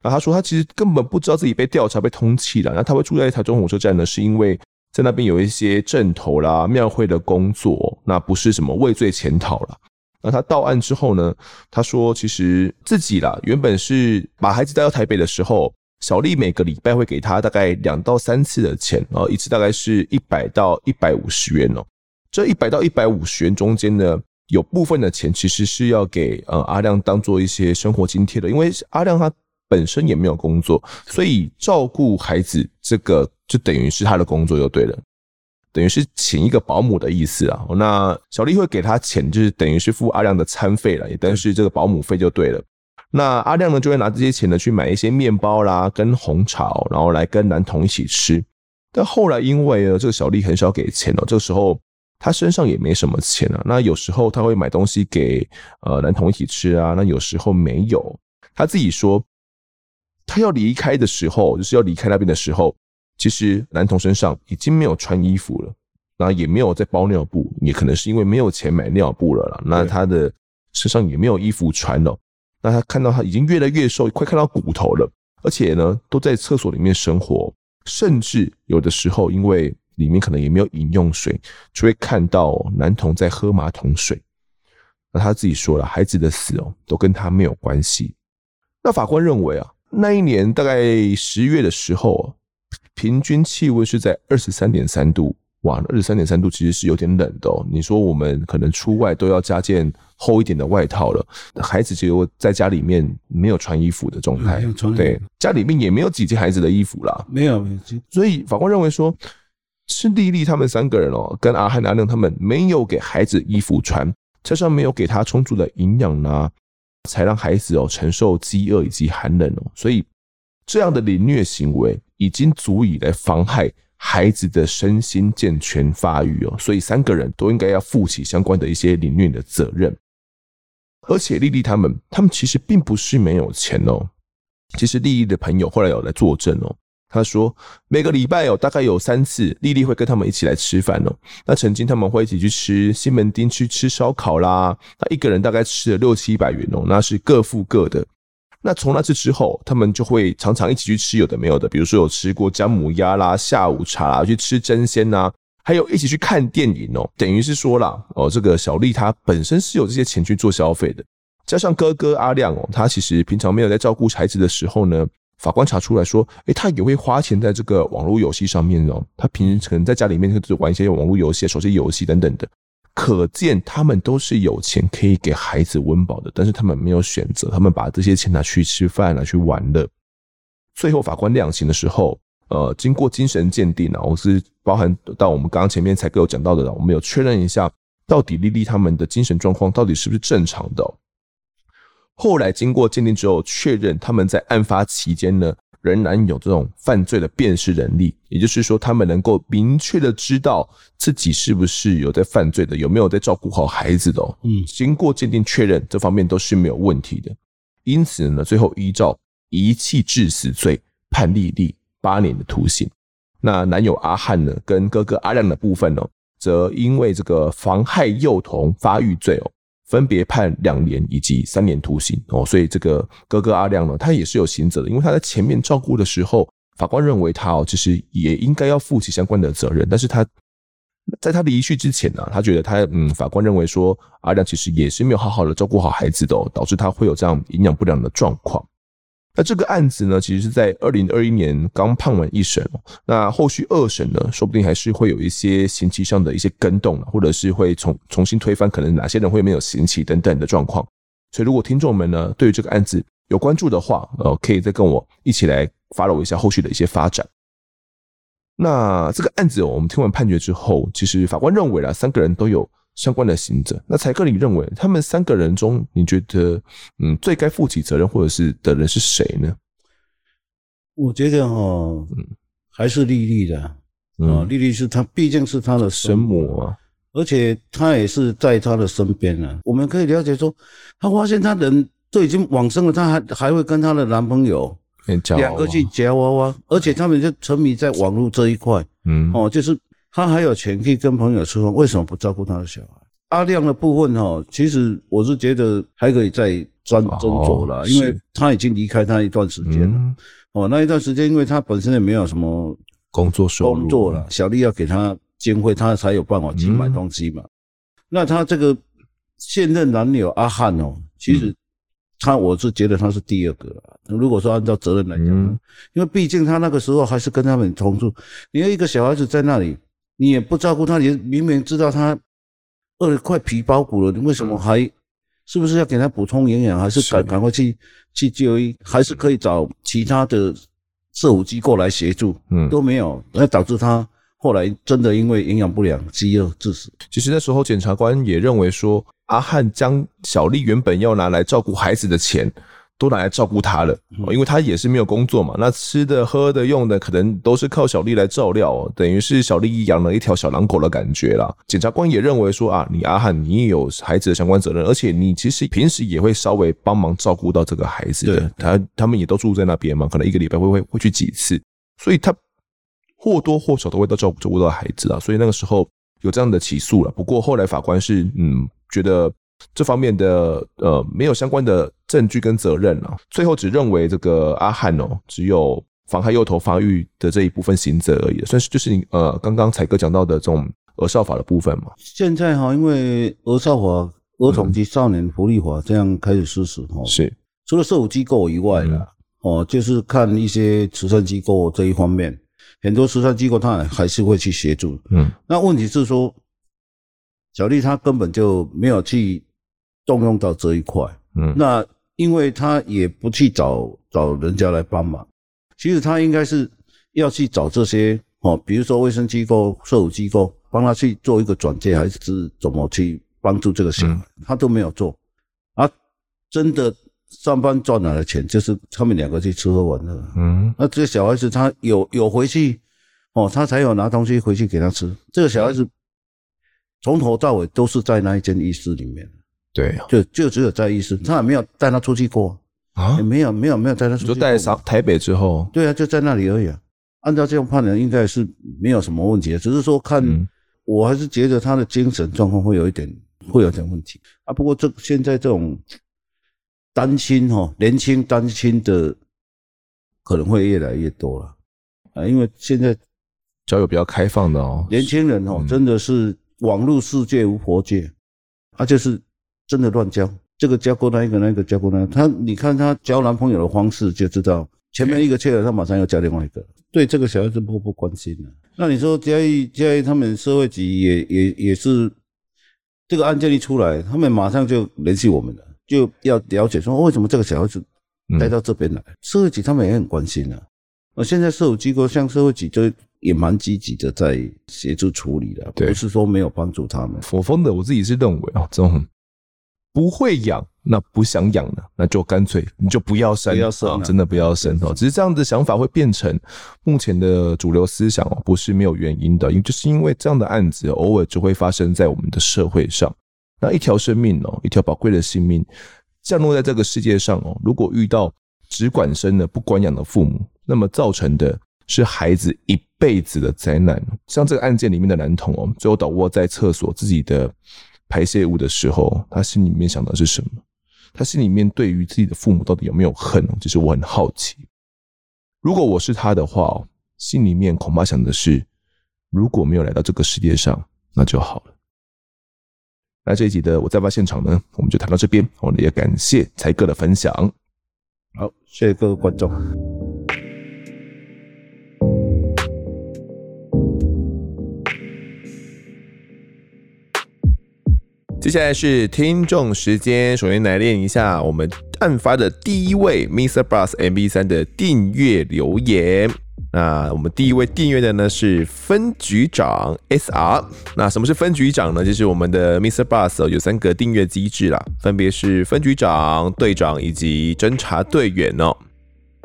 A: 那他说他其实根本不知道自己被调查、被通缉了。那他会住在台中火车站呢，是因为在那边有一些阵头啦、庙会的工作，那不是什么畏罪潜逃了。那他到案之后呢，他说其实自己啦，原本是把孩子带到台北的时候。小丽每个礼拜会给他大概两到三次的钱，然后一次大概是一百到一百五十元哦。这一百到一百五十元中间呢，有部分的钱其实是要给呃阿亮当做一些生活津贴的，因为阿亮他本身也没有工作，所以照顾孩子这个就等于是他的工作就对了，等于是请一个保姆的意思啊。那小丽会给他钱，就是等于是付阿亮的餐费了，也等于是这个保姆费就对了。那阿亮呢，就会拿这些钱呢去买一些面包啦，跟红茶，然后来跟男童一起吃。但后来因为呢，这个小丽很少给钱哦，这个时候他身上也没什么钱啊。那有时候他会买东西给呃男童一起吃啊，那有时候没有。他自己说，他要离开的时候，就是要离开那边的时候，其实男童身上已经没有穿衣服了，然后也没有在包尿布，也可能是因为没有钱买尿布了啦。那他的身上也没有衣服穿了。那他看到他已经越来越瘦，快看到骨头了，而且呢，都在厕所里面生活，甚至有的时候因为里面可能也没有饮用水，就会看到男童在喝马桶水。那他自己说了，孩子的死哦，都跟他没有关系。那法官认为啊，那一年大概十月的时候啊，平均气温是在二十三点三度。哇，二十三点三度其实是有点冷的哦。你说我们可能出外都要加件厚一点的外套了，孩子就在家里面没有穿衣服的状态，对，家里面也没有几件孩子的衣服啦，
B: 没有。
A: 所以法官认为说，是丽丽他们三个人哦，跟阿汉、阿亮他们没有给孩子衣服穿，加上没有给他充足的营养呢，才让孩子哦承受饥饿以及寒冷哦。所以这样的凌虐行为已经足以来妨害。孩子的身心健全发育哦，所以三个人都应该要负起相关的一些领域的责任。而且丽丽他们，他们其实并不是没有钱哦。其实丽丽的朋友后来有来作证哦，他说每个礼拜有大概有三次，丽丽会跟他们一起来吃饭哦。那曾经他们会一起去吃西门町去吃烧烤啦，那一个人大概吃了六七百元哦，那是各付各的。那从那次之后，他们就会常常一起去吃有的没有的，比如说有吃过姜母鸭啦、下午茶啦，去吃蒸鲜呐，还有一起去看电影哦。等于是说啦，哦，这个小丽她本身是有这些钱去做消费的，加上哥哥阿亮哦，他其实平常没有在照顾孩子的时候呢，法官查出来说，诶，他也会花钱在这个网络游戏上面哦。他平时可能在家里面就玩一些网络游戏、手机游戏等等的。可见他们都是有钱可以给孩子温饱的，但是他们没有选择，他们把这些钱拿去吃饭，拿去玩乐。最后法官量刑的时候，呃，经过精神鉴定啊，我是包含到我们刚刚前面才跟我讲到的，我们有确认一下，到底丽丽他们的精神状况到底是不是正常的。后来经过鉴定之后，确认他们在案发期间呢。仍然有这种犯罪的辨识能力，也就是说，他们能够明确的知道自己是不是有在犯罪的，有没有在照顾好孩子的哦。嗯，经过鉴定确认，这方面都是没有问题的。因此呢，最后依照遗弃致死罪判丽丽八年的徒刑。那男友阿汉呢，跟哥哥阿亮的部分呢，则因为这个妨害幼童发育罪哦。分别判两年以及三年徒刑哦，所以这个哥哥阿亮呢，他也是有刑责的，因为他在前面照顾的时候，法官认为他哦，其实也应该要负起相关的责任，但是他在他离去之前呢，他觉得他嗯，法官认为说阿亮其实也是没有好好的照顾好孩子的哦，导致他会有这样营养不良的状况。那这个案子呢，其实是在二零二一年刚判完一审，那后续二审呢，说不定还是会有一些刑期上的一些更动，或者是会重重新推翻，可能哪些人会没有刑期等等的状况。所以，如果听众们呢对于这个案子有关注的话，呃，可以再跟我一起来 follow 一下后续的一些发展。那这个案子，我们听完判决之后，其实法官认为啦，三个人都有相关的行者。那才哥，你认为他们三个人中，你觉得嗯，最该负起责任或者是的人是谁呢？
B: 我觉得哈，嗯，还是丽丽的啊，丽丽是她，毕竟是她的生母啊，而且他也是在他的身边啊。我们可以了解说，他发现他人都已经往生了，他还还会跟她的男朋友。两个去夹娃娃，而且他们就沉迷在网络这一块，嗯，哦，就是他还有钱可以跟朋友吃饭，为什么不照顾他的小孩？阿亮的部分哈，其实我是觉得还可以再斟斟酌了，因为他已经离开他一段时间了，哦，那一段时间，因为他本身也没有什么
A: 工作收入，
B: 工作了，小丽要给他经费，他才有办法去买东西嘛。那他这个现任男友阿汉哦，其实。他我是觉得他是第二个，如果说按照责任来讲，嗯、因为毕竟他那个时候还是跟他们同住，你有一个小孩子在那里，你也不照顾他，你明明知道他饿得快皮包骨了，你为什么还是不是要给他补充营养，还是赶赶快去去就医，还是可以找其他的社福机构来协助，嗯，都没有，那导致他后来真的因为营养不良饥饿致死。
A: 其实那时候检察官也认为说。阿汉将小丽原本要拿来照顾孩子的钱，都拿来照顾他了，因为他也是没有工作嘛。那吃的、喝的、用的，可能都是靠小丽来照料，等于是小丽养了一条小狼狗的感觉啦。检察官也认为说啊，你阿汉你也有孩子的相关责任，而且你其实平时也会稍微帮忙照顾到这个孩子的。对他他们也都住在那边嘛，可能一个礼拜会会会去几次，所以他或多或少都会到照顾照顾到孩子啊。所以那个时候有这样的起诉了。不过后来法官是嗯。觉得这方面的呃没有相关的证据跟责任啊，最后只认为这个阿汉哦，只有妨害幼童发育的这一部分刑责而已，算是就是你呃刚刚才哥讲到的这种儿少法的部分嘛。
B: 现在哈，因为儿少法、儿童及少年福利法这样开始实施哈，是。除了社福机构以外啦，哦，就是看一些慈善机构这一方面，很多慈善机构他还是会去协助，嗯，那问题是说。小丽她根本就没有去动用到这一块，嗯，那因为他也不去找找人家来帮忙，其实他应该是要去找这些哦，比如说卫生机构、社福机构，帮他去做一个转介，还是怎么去帮助这个小孩，他都没有做，啊，真的上班赚来的钱就是他们两个去吃喝玩乐，嗯，那这个小孩子他有有回去哦，他才有拿东西回去给他吃，这个小孩子。从头到尾都是在那一间浴室里面，
A: 对、啊，
B: 就就只有在医师，他也没有带他出去过。啊，也没有没有没有带他出去过，
A: 就带上台北之后，
B: 对啊，就在那里而已啊。按照这种判断，应该是没有什么问题的，只是说看，嗯、我还是觉得他的精神状况会有一点会有点问题。啊。不过这现在这种单亲哈，年轻单亲的可能会越来越多了。啊，因为现在
A: 交友比较开放的哦，
B: 年轻人哦，真的是。网络世界无国界，啊就是真的乱交，这个交过那一个，那个交过那个，他你看他交男朋友的方式就知道，前面一个切了，他马上要交另外一个，对这个小孩子漠不关心了。那你说嘉义嘉义他们社会局也也也是这个案件一出来，他们马上就联系我们了，就要了解说为什么这个小孩子带到这边来，社会局他们也很关心啊。而现在社会机构像社会局就。也蛮积极的在协助处理的，不是说没有帮助他们。
A: 否封的，我自己是认为啊，这种不会养，那不想养的，那就干脆你就不要生，不要生，真的不要生哦。只是这样的想法会变成目前的主流思想哦，不是没有原因的，因为就是因为这样的案子偶尔就会发生在我们的社会上。那一条生命哦，一条宝贵的性命降落在这个世界上哦，如果遇到只管生的不管养的父母，那么造成的。是孩子一辈子的灾难。像这个案件里面的男童哦，最后倒卧在厕所自己的排泄物的时候，他心里面想的是什么？他心里面对于自己的父母到底有没有恨？其实我很好奇。如果我是他的话，心里面恐怕想的是，如果没有来到这个世界上，那就好了。那这一集的我在发现场呢，我们就谈到这边。我们也感谢才哥的分享。
B: 好，谢谢各位观众。
A: 接下来是听众时间，首先来念一下我们案发的第一位 Mr. Bus MV3 的订阅留言。那我们第一位订阅的呢是分局长 SR。那什么是分局长呢？就是我们的 Mr. Bus 有三个订阅机制啦，分别是分局长、队长以及侦查队员哦。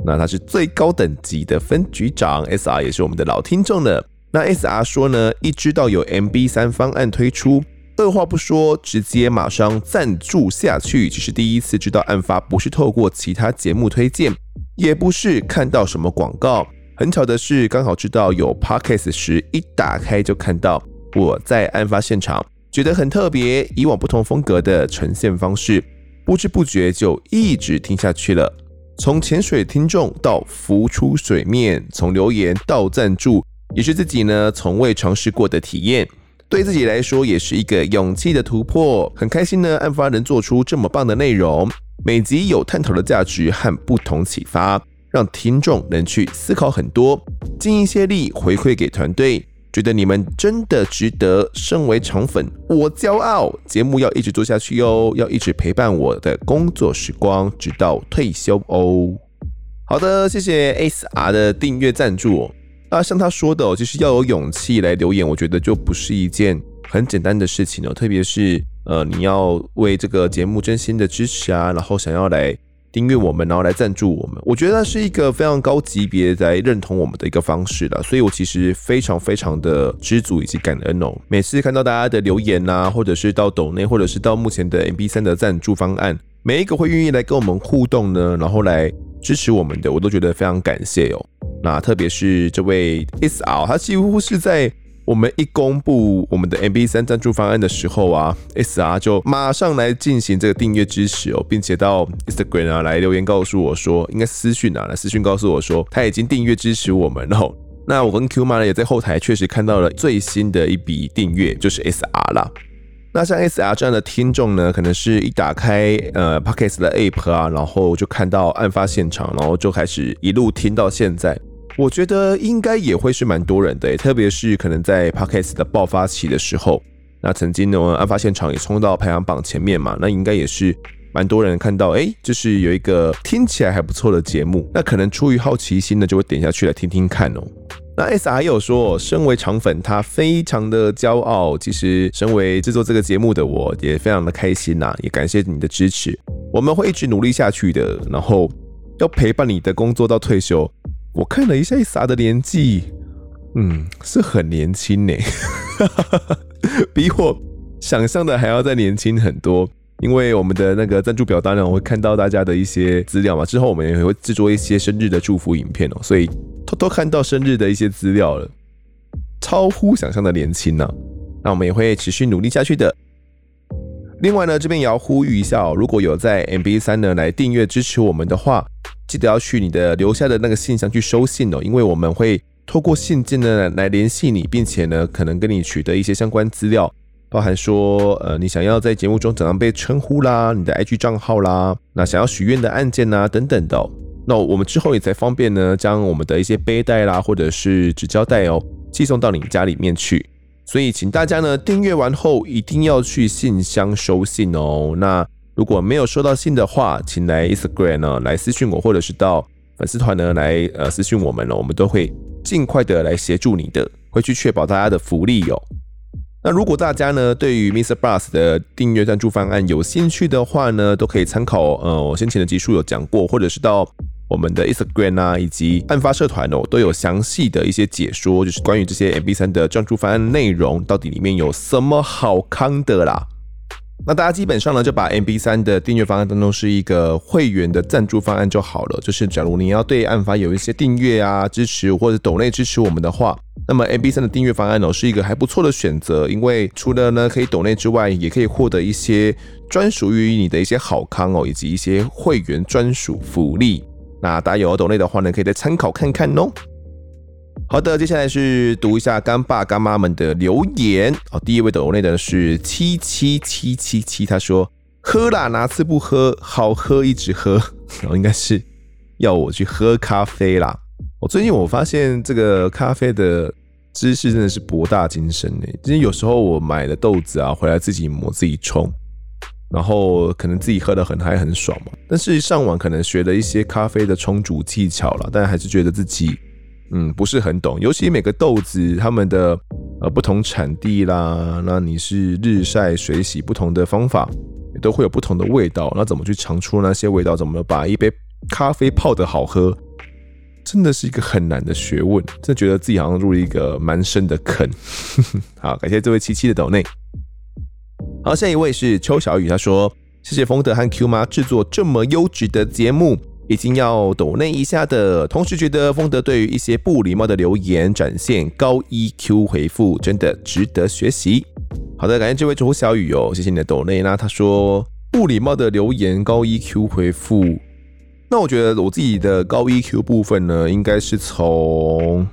A: 那他是最高等级的分局长 SR，也是我们的老听众了。那 SR 说呢，一知道有 MB3 方案推出，二话不说，直接马上赞助下去。只是第一次知道案发不是透过其他节目推荐，也不是看到什么广告。很巧的是，刚好知道有 Podcast 时，一打开就看到我在案发现场，觉得很特别，以往不同风格的呈现方式，不知不觉就一直听下去了。从潜水听众到浮出水面，从留言到赞助，也是自己呢从未尝试过的体验，对自己来说也是一个勇气的突破。很开心呢，案发能做出这么棒的内容，每集有探讨的价值和不同启发。让听众能去思考很多，尽一些力回馈给团队，觉得你们真的值得。身为肠粉，我骄傲。节目要一直做下去哦，要一直陪伴我的工作时光，直到退休哦。好的，谢谢 SR 的订阅赞助那。像他说的哦，就是要有勇气来留言，我觉得就不是一件很简单的事情哦。特别是呃，你要为这个节目真心的支持啊，然后想要来。订阅我们，然后来赞助我们，我觉得那是一个非常高级别来认同我们的一个方式了，所以我其实非常非常的知足以及感恩哦。每次看到大家的留言呐、啊，或者是到抖内，或者是到目前的 MB3 的赞助方案，每一个会愿意来跟我们互动呢，然后来支持我们的，我都觉得非常感谢哦。那特别是这位 SR，他几乎是在。我们一公布我们的 MB3 赞助方案的时候啊，SR 就马上来进行这个订阅支持哦，并且到 Instagram 啊来留言告诉我说，应该私讯啊来私讯告诉我说他已经订阅支持我们哦。那我跟 Q 妈呢也在后台确实看到了最新的一笔订阅，就是 SR 啦。那像 SR 这样的听众呢，可能是一打开呃 Podcast 的 App 啊，然后就看到案发现场，然后就开始一路听到现在。我觉得应该也会是蛮多人的，特别是可能在 Podcast 的爆发期的时候，那曾经呢案发现场也冲到排行榜前面嘛，那应该也是蛮多人看到，哎，就是有一个听起来还不错的节目，那可能出于好奇心呢，就会点下去来听听看哦。那 SR 还有说，身为肠粉，他非常的骄傲。其实，身为制作这个节目的我，也非常的开心呐，也感谢你的支持，我们会一直努力下去的，然后要陪伴你的工作到退休。我看了一下 SR 的年纪，嗯，是很年轻呢，比我想象的还要再年轻很多。因为我们的那个赞助表单呢，我会看到大家的一些资料嘛，之后我们也会制作一些生日的祝福影片哦，所以偷偷看到生日的一些资料了，超乎想象的年轻呢。那我们也会持续努力下去的。另外呢，这边也要呼吁一下哦，如果有在 MB3 呢来订阅支持我们的话。记得要去你的留下的那个信箱去收信哦，因为我们会透过信件呢来联系你，并且呢可能跟你取得一些相关资料，包含说呃你想要在节目中怎样被称呼啦，你的 IG 账号啦，那想要许愿的案件呐等等的。那我们之后也才方便呢将我们的一些背带啦或者是纸胶带哦寄送到你家里面去，所以请大家呢订阅完后一定要去信箱收信哦。那如果没有收到信的话，请来 Instagram 呢来私信我，或者是到粉丝团呢来呃私信我们了，我们都会尽快的来协助你的，会去确保大家的福利哦。那如果大家呢对于 Mr. Bus 的订阅赞助方案有兴趣的话呢，都可以参考呃我先前的集数有讲过，或者是到我们的 Instagram 啊以及案发社团哦都有详细的一些解说，就是关于这些 MB3 的赞助方案内容到底里面有什么好康的啦。那大家基本上呢，就把 MB3 的订阅方案当中是一个会员的赞助方案就好了。就是假如你要对案发有一些订阅啊、支持或者抖内支持我们的话，那么 MB3 的订阅方案哦是一个还不错的选择。因为除了呢可以抖内之外，也可以获得一些专属于你的一些好康哦，以及一些会员专属福利。那大家有抖内的话呢，可以再参考看看哦。好的，接下来是读一下干爸干妈们的留言。哦，第一位抖内的是七七七七七，他说：“喝啦，哪次不喝？好喝，一直喝。”然后应该是要我去喝咖啡啦。我最近我发现这个咖啡的知识真的是博大精深诶。其实有时候我买的豆子啊，回来自己磨自己冲，然后可能自己喝得很嗨很爽嘛。但是上网可能学了一些咖啡的冲煮技巧了，但还是觉得自己。嗯，不是很懂。尤其每个豆子它们的呃不同产地啦，那你是日晒水洗不同的方法，也都会有不同的味道。那怎么去尝出那些味道？怎么把一杯咖啡泡得好喝？真的是一个很难的学问。真的觉得自己好像入了一个蛮深的坑。好，感谢这位七七的抖内。好，下一位是邱小雨，他说：“谢谢丰德和 Q 妈制作这么优质的节目，已经要抖内一下的。同时觉得丰德对于一些不礼貌的留言展现高 EQ 回复，真的值得学习。”好的，感谢这位邱小雨哦，谢谢你的抖内。那他说不礼貌的留言高 EQ 回复，那我觉得我自己的高 EQ 部分呢，应该是从。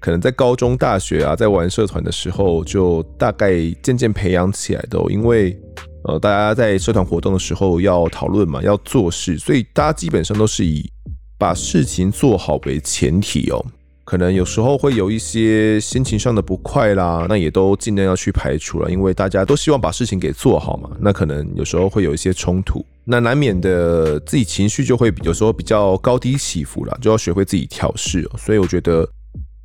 A: 可能在高中、大学啊，在玩社团的时候，就大概渐渐培养起来的。因为呃，大家在社团活动的时候要讨论嘛，要做事，所以大家基本上都是以把事情做好为前提哦。可能有时候会有一些心情上的不快啦，那也都尽量要去排除了，因为大家都希望把事情给做好嘛。那可能有时候会有一些冲突，那难免的自己情绪就会有时候比较高低起伏啦，就要学会自己调试。所以我觉得。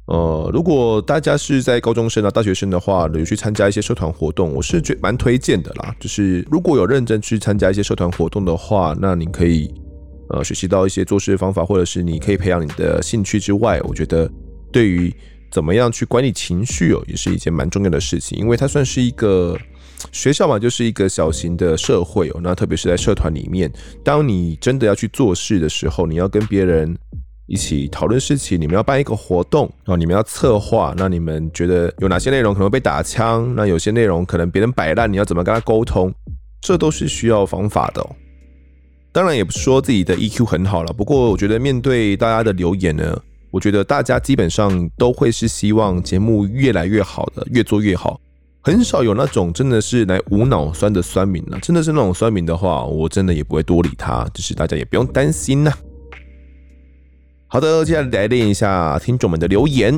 A: 呃，如果大家是在高中生啊、大学生的话，有去参加一些社团活动，我是觉蛮推荐的啦。就是如果有认真去参加一些社团活动的话，那你可以呃学习到一些做事的方法，或者是你可以培养你的兴趣之外，我觉得对于怎么样去管理情绪哦，也是一件蛮重要的事情，因为它算是一个学校嘛，就是一个小型的社会哦。那特别是在社团里面，当你真的要去做事的时候，你要跟别人。一起讨论事情，你们要办一个活动，然后你们要策划，那你们觉得有哪些内容可能会被打枪？那有些内容可能别人摆烂，你要怎么跟他沟通？这都是需要方法的。当然也不说自己的 EQ 很好了，不过我觉得面对大家的留言呢，我觉得大家基本上都会是希望节目越来越好的，越做越好，很少有那种真的是来无脑酸的酸民了。真的是那种酸民的话，我真的也不会多理他，就是大家也不用担心呐。好的，接下来来念一下听众们的留言。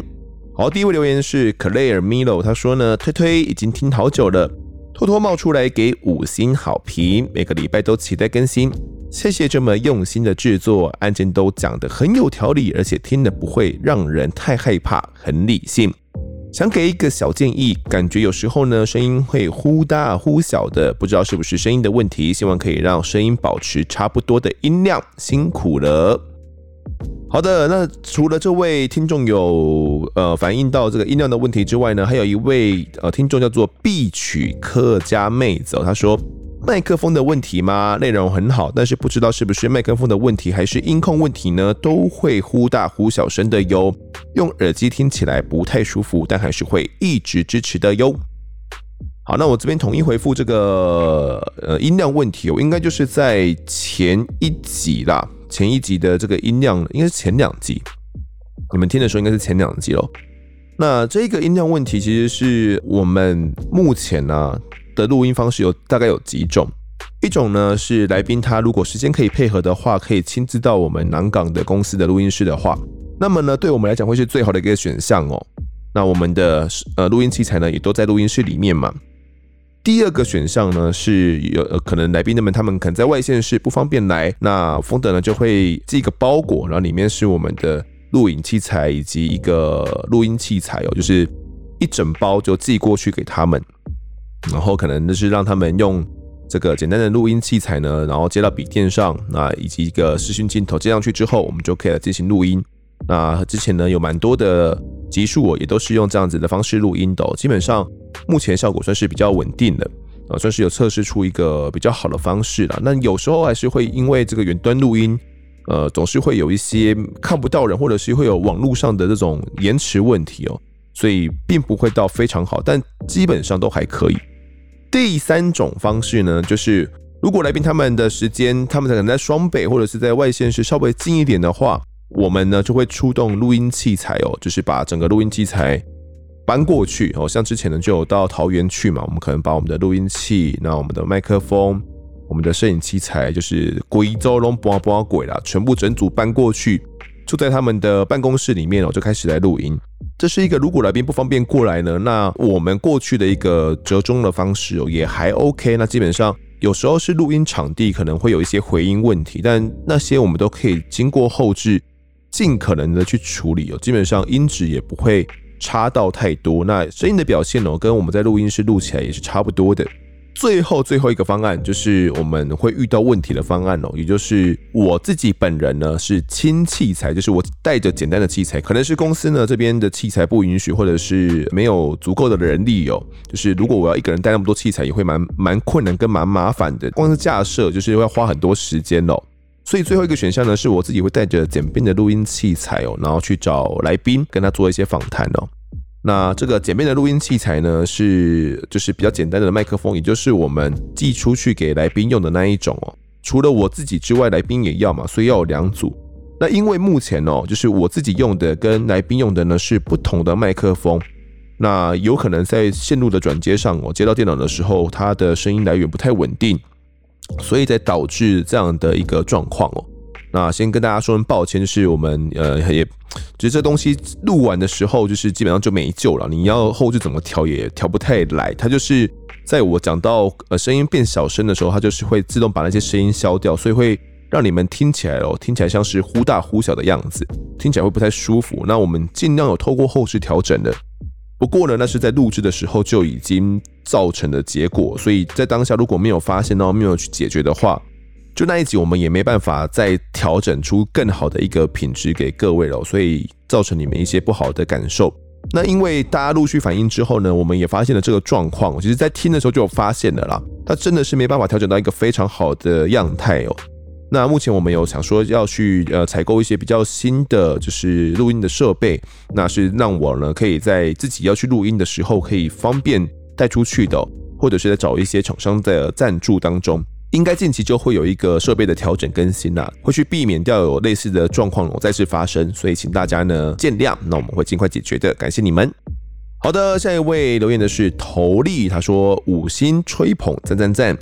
A: 好，第一位留言是 Claire Milo，他说呢，推推已经听好久了，偷偷冒出来给五星好评，每个礼拜都期待更新，谢谢这么用心的制作，案件都讲得很有条理，而且听得不会让人太害怕，很理性。想给一个小建议，感觉有时候呢声音会忽大忽小的，不知道是不是声音的问题，希望可以让声音保持差不多的音量，辛苦了。好的，那除了这位听众有呃反映到这个音量的问题之外呢，还有一位呃听众叫做必曲客家妹子哦，他说麦克风的问题吗？内容很好，但是不知道是不是麦克风的问题还是音控问题呢？都会忽大忽小声的哟，用耳机听起来不太舒服，但还是会一直支持的哟。好，那我这边统一回复这个呃音量问题，我应该就是在前一集啦。前一集的这个音量应该是前两集，你们听的时候应该是前两集喽。那这个音量问题其实是我们目前呢、啊、的录音方式有大概有几种，一种呢是来宾他如果时间可以配合的话，可以亲自到我们南港的公司的录音室的话，那么呢对我们来讲会是最好的一个选项哦。那我们的呃录音器材呢也都在录音室里面嘛。第二个选项呢是有呃可能来宾们他们可能在外县市不方便来，那丰德呢就会寄一个包裹，然后里面是我们的录影器材以及一个录音器材哦，就是一整包就寄过去给他们，然后可能就是让他们用这个简单的录音器材呢，然后接到笔电上，那以及一个视讯镜头接上去之后，我们就可以进行录音。那之前呢有蛮多的集数哦，也都是用这样子的方式录音的，基本上。目前效果算是比较稳定的，啊，算是有测试出一个比较好的方式了。那有时候还是会因为这个远端录音，呃，总是会有一些看不到人，或者是会有网络上的这种延迟问题哦，所以并不会到非常好，但基本上都还可以。第三种方式呢，就是如果来宾他们的时间，他们可能在双北或者是在外县市稍微近一点的话，我们呢就会出动录音器材哦，就是把整个录音器材。搬过去哦，像之前呢就有到桃园去嘛，我们可能把我们的录音器、那我们的麦克风、我们的摄影器材，就是贵州龙搬搬鬼啦，全部整组搬过去，住在他们的办公室里面哦，就开始来录音。这是一个如果来宾不方便过来呢，那我们过去的一个折中的方式哦，也还 OK。那基本上有时候是录音场地可能会有一些回音问题，但那些我们都可以经过后置。尽可能的去处理哦，基本上音质也不会差到太多。那声音的表现哦，跟我们在录音室录起来也是差不多的。最后最后一个方案就是我们会遇到问题的方案哦，也就是我自己本人呢是轻器材，就是我带着简单的器材，可能是公司呢这边的器材不允许，或者是没有足够的人力哦。就是如果我要一个人带那么多器材，也会蛮蛮困难跟蛮麻烦的，光是架设就是要花很多时间哦。所以最后一个选项呢，是我自己会带着简便的录音器材哦，然后去找来宾跟他做一些访谈哦。那这个简便的录音器材呢，是就是比较简单的麦克风，也就是我们寄出去给来宾用的那一种哦。除了我自己之外，来宾也要嘛，所以要有两组。那因为目前哦，就是我自己用的跟来宾用的呢是不同的麦克风，那有可能在线路的转接上，我接到电脑的时候，它的声音来源不太稳定，所以才导致这样的一个状况哦。那先跟大家说声抱歉，就是我们呃也，其实这东西录完的时候，就是基本上就没救了。你要后制怎么调也调不太来，它就是在我讲到呃声音变小声的时候，它就是会自动把那些声音消掉，所以会让你们听起来哦，听起来像是忽大忽小的样子，听起来会不太舒服。那我们尽量有透过后置调整的，不过呢，那是在录制的时候就已经造成的结果，所以在当下如果没有发现到，没有去解决的话。就那一集，我们也没办法再调整出更好的一个品质给各位了，所以造成你们一些不好的感受。那因为大家陆续反映之后呢，我们也发现了这个状况。其实，在听的时候就有发现了啦，它真的是没办法调整到一个非常好的样态哦。那目前我们有想说要去呃采购一些比较新的就是录音的设备，那是让我呢可以在自己要去录音的时候可以方便带出去的，或者是在找一些厂商的赞助当中。应该近期就会有一个设备的调整更新啦，会去避免掉有类似的状况再次发生，所以请大家呢见谅，那我们会尽快解决的，感谢你们。好的，下一位留言的是头力，他说五星吹捧，赞赞赞，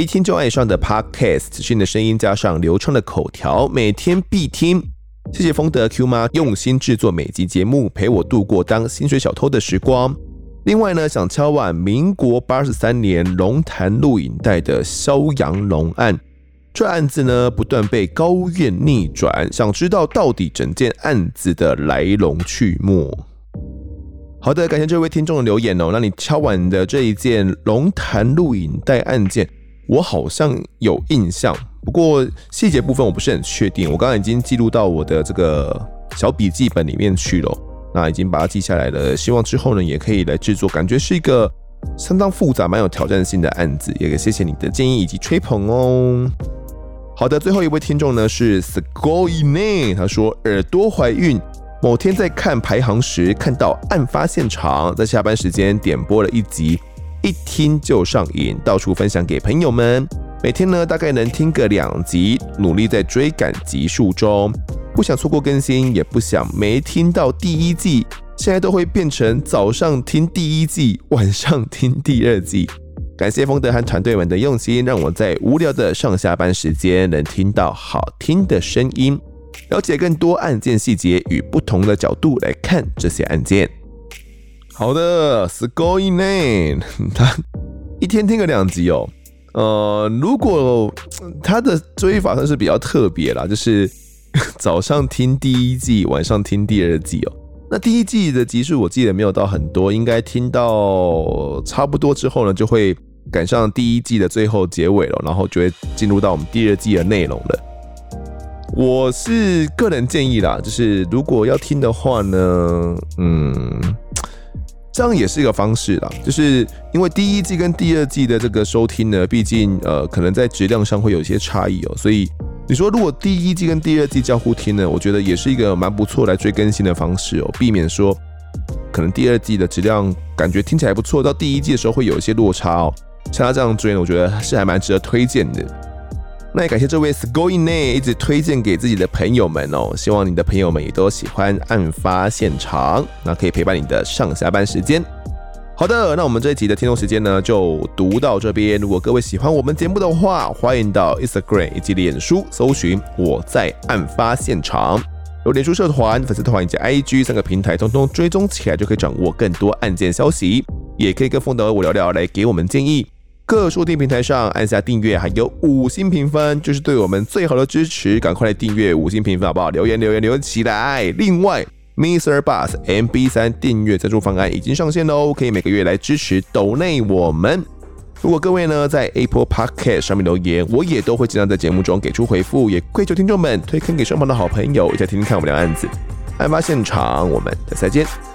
A: 一听就爱上的 Podcast，新的声音加上流畅的口条，每天必听。谢谢丰德 Q 妈用心制作每集节目，陪我度过当薪水小偷的时光。另外呢，想敲碗民国八十三年龙潭录影带的萧阳龙案，这案子呢不断被高院逆转，想知道到底整件案子的来龙去脉。好的，感谢这位听众的留言哦。那你敲碗的这一件龙潭录影带案件，我好像有印象，不过细节部分我不是很确定。我刚刚已经记录到我的这个小笔记本里面去了。那已经把它记下来了，希望之后呢也可以来制作，感觉是一个相当复杂、蛮有挑战性的案子，也谢谢你的建议以及吹捧哦。好的，最后一位听众呢是 Scoine，他说耳朵怀孕，某天在看排行时看到案发现场，在下班时间点播了一集，一听就上瘾，到处分享给朋友们，每天呢大概能听个两集，努力在追赶集数中。不想错过更新，也不想没听到第一季，现在都会变成早上听第一季，晚上听第二季。感谢丰德和团队们的用心，让我在无聊的上下班时间能听到好听的声音，了解更多案件细节与不同的角度来看这些案件。好的，Scoring Name，他一天听个两集哦。呃，如果他的追法算是比较特别啦，就是。早上听第一季，晚上听第二季哦。那第一季的集数我记得没有到很多，应该听到差不多之后呢，就会赶上第一季的最后结尾了，然后就会进入到我们第二季的内容了。我是个人建议啦，就是如果要听的话呢，嗯，这样也是一个方式啦。就是因为第一季跟第二季的这个收听呢，毕竟呃，可能在质量上会有一些差异哦，所以。你说如果第一季跟第二季交互听呢，我觉得也是一个蛮不错来追更新的方式哦，避免说可能第二季的质量感觉听起来不错，到第一季的时候会有一些落差哦。像他这样追呢，我觉得是还蛮值得推荐的。那也感谢这位 Scoine 一直推荐给自己的朋友们哦，希望你的朋友们也都喜欢案发现场，那可以陪伴你的上下班时间。好的，那我们这一集的听众时间呢，就读到这边。如果各位喜欢我们节目的话，欢迎到 Instagram 以及脸书搜寻“我在案发现场”，有脸书社团、粉丝团以及 IG 三个平台，通通追踪起来，就可以掌握更多案件消息。也可以跟丰德我聊聊，来给我们建议。各收听平台上按下订阅，还有五星评分，就是对我们最好的支持。赶快来订阅，五星评分好不好？留言留言留言起来。另外，Mr. Bus MB3 订阅赞助方案已经上线喽，可以每个月来支持抖内我们。如果各位呢在 Apple Podcast 上面留言，我也都会尽量在节目中给出回复。也跪求听众们推坑给身旁的好朋友，一起听听看我们的案子。案发现场，我们下次再见。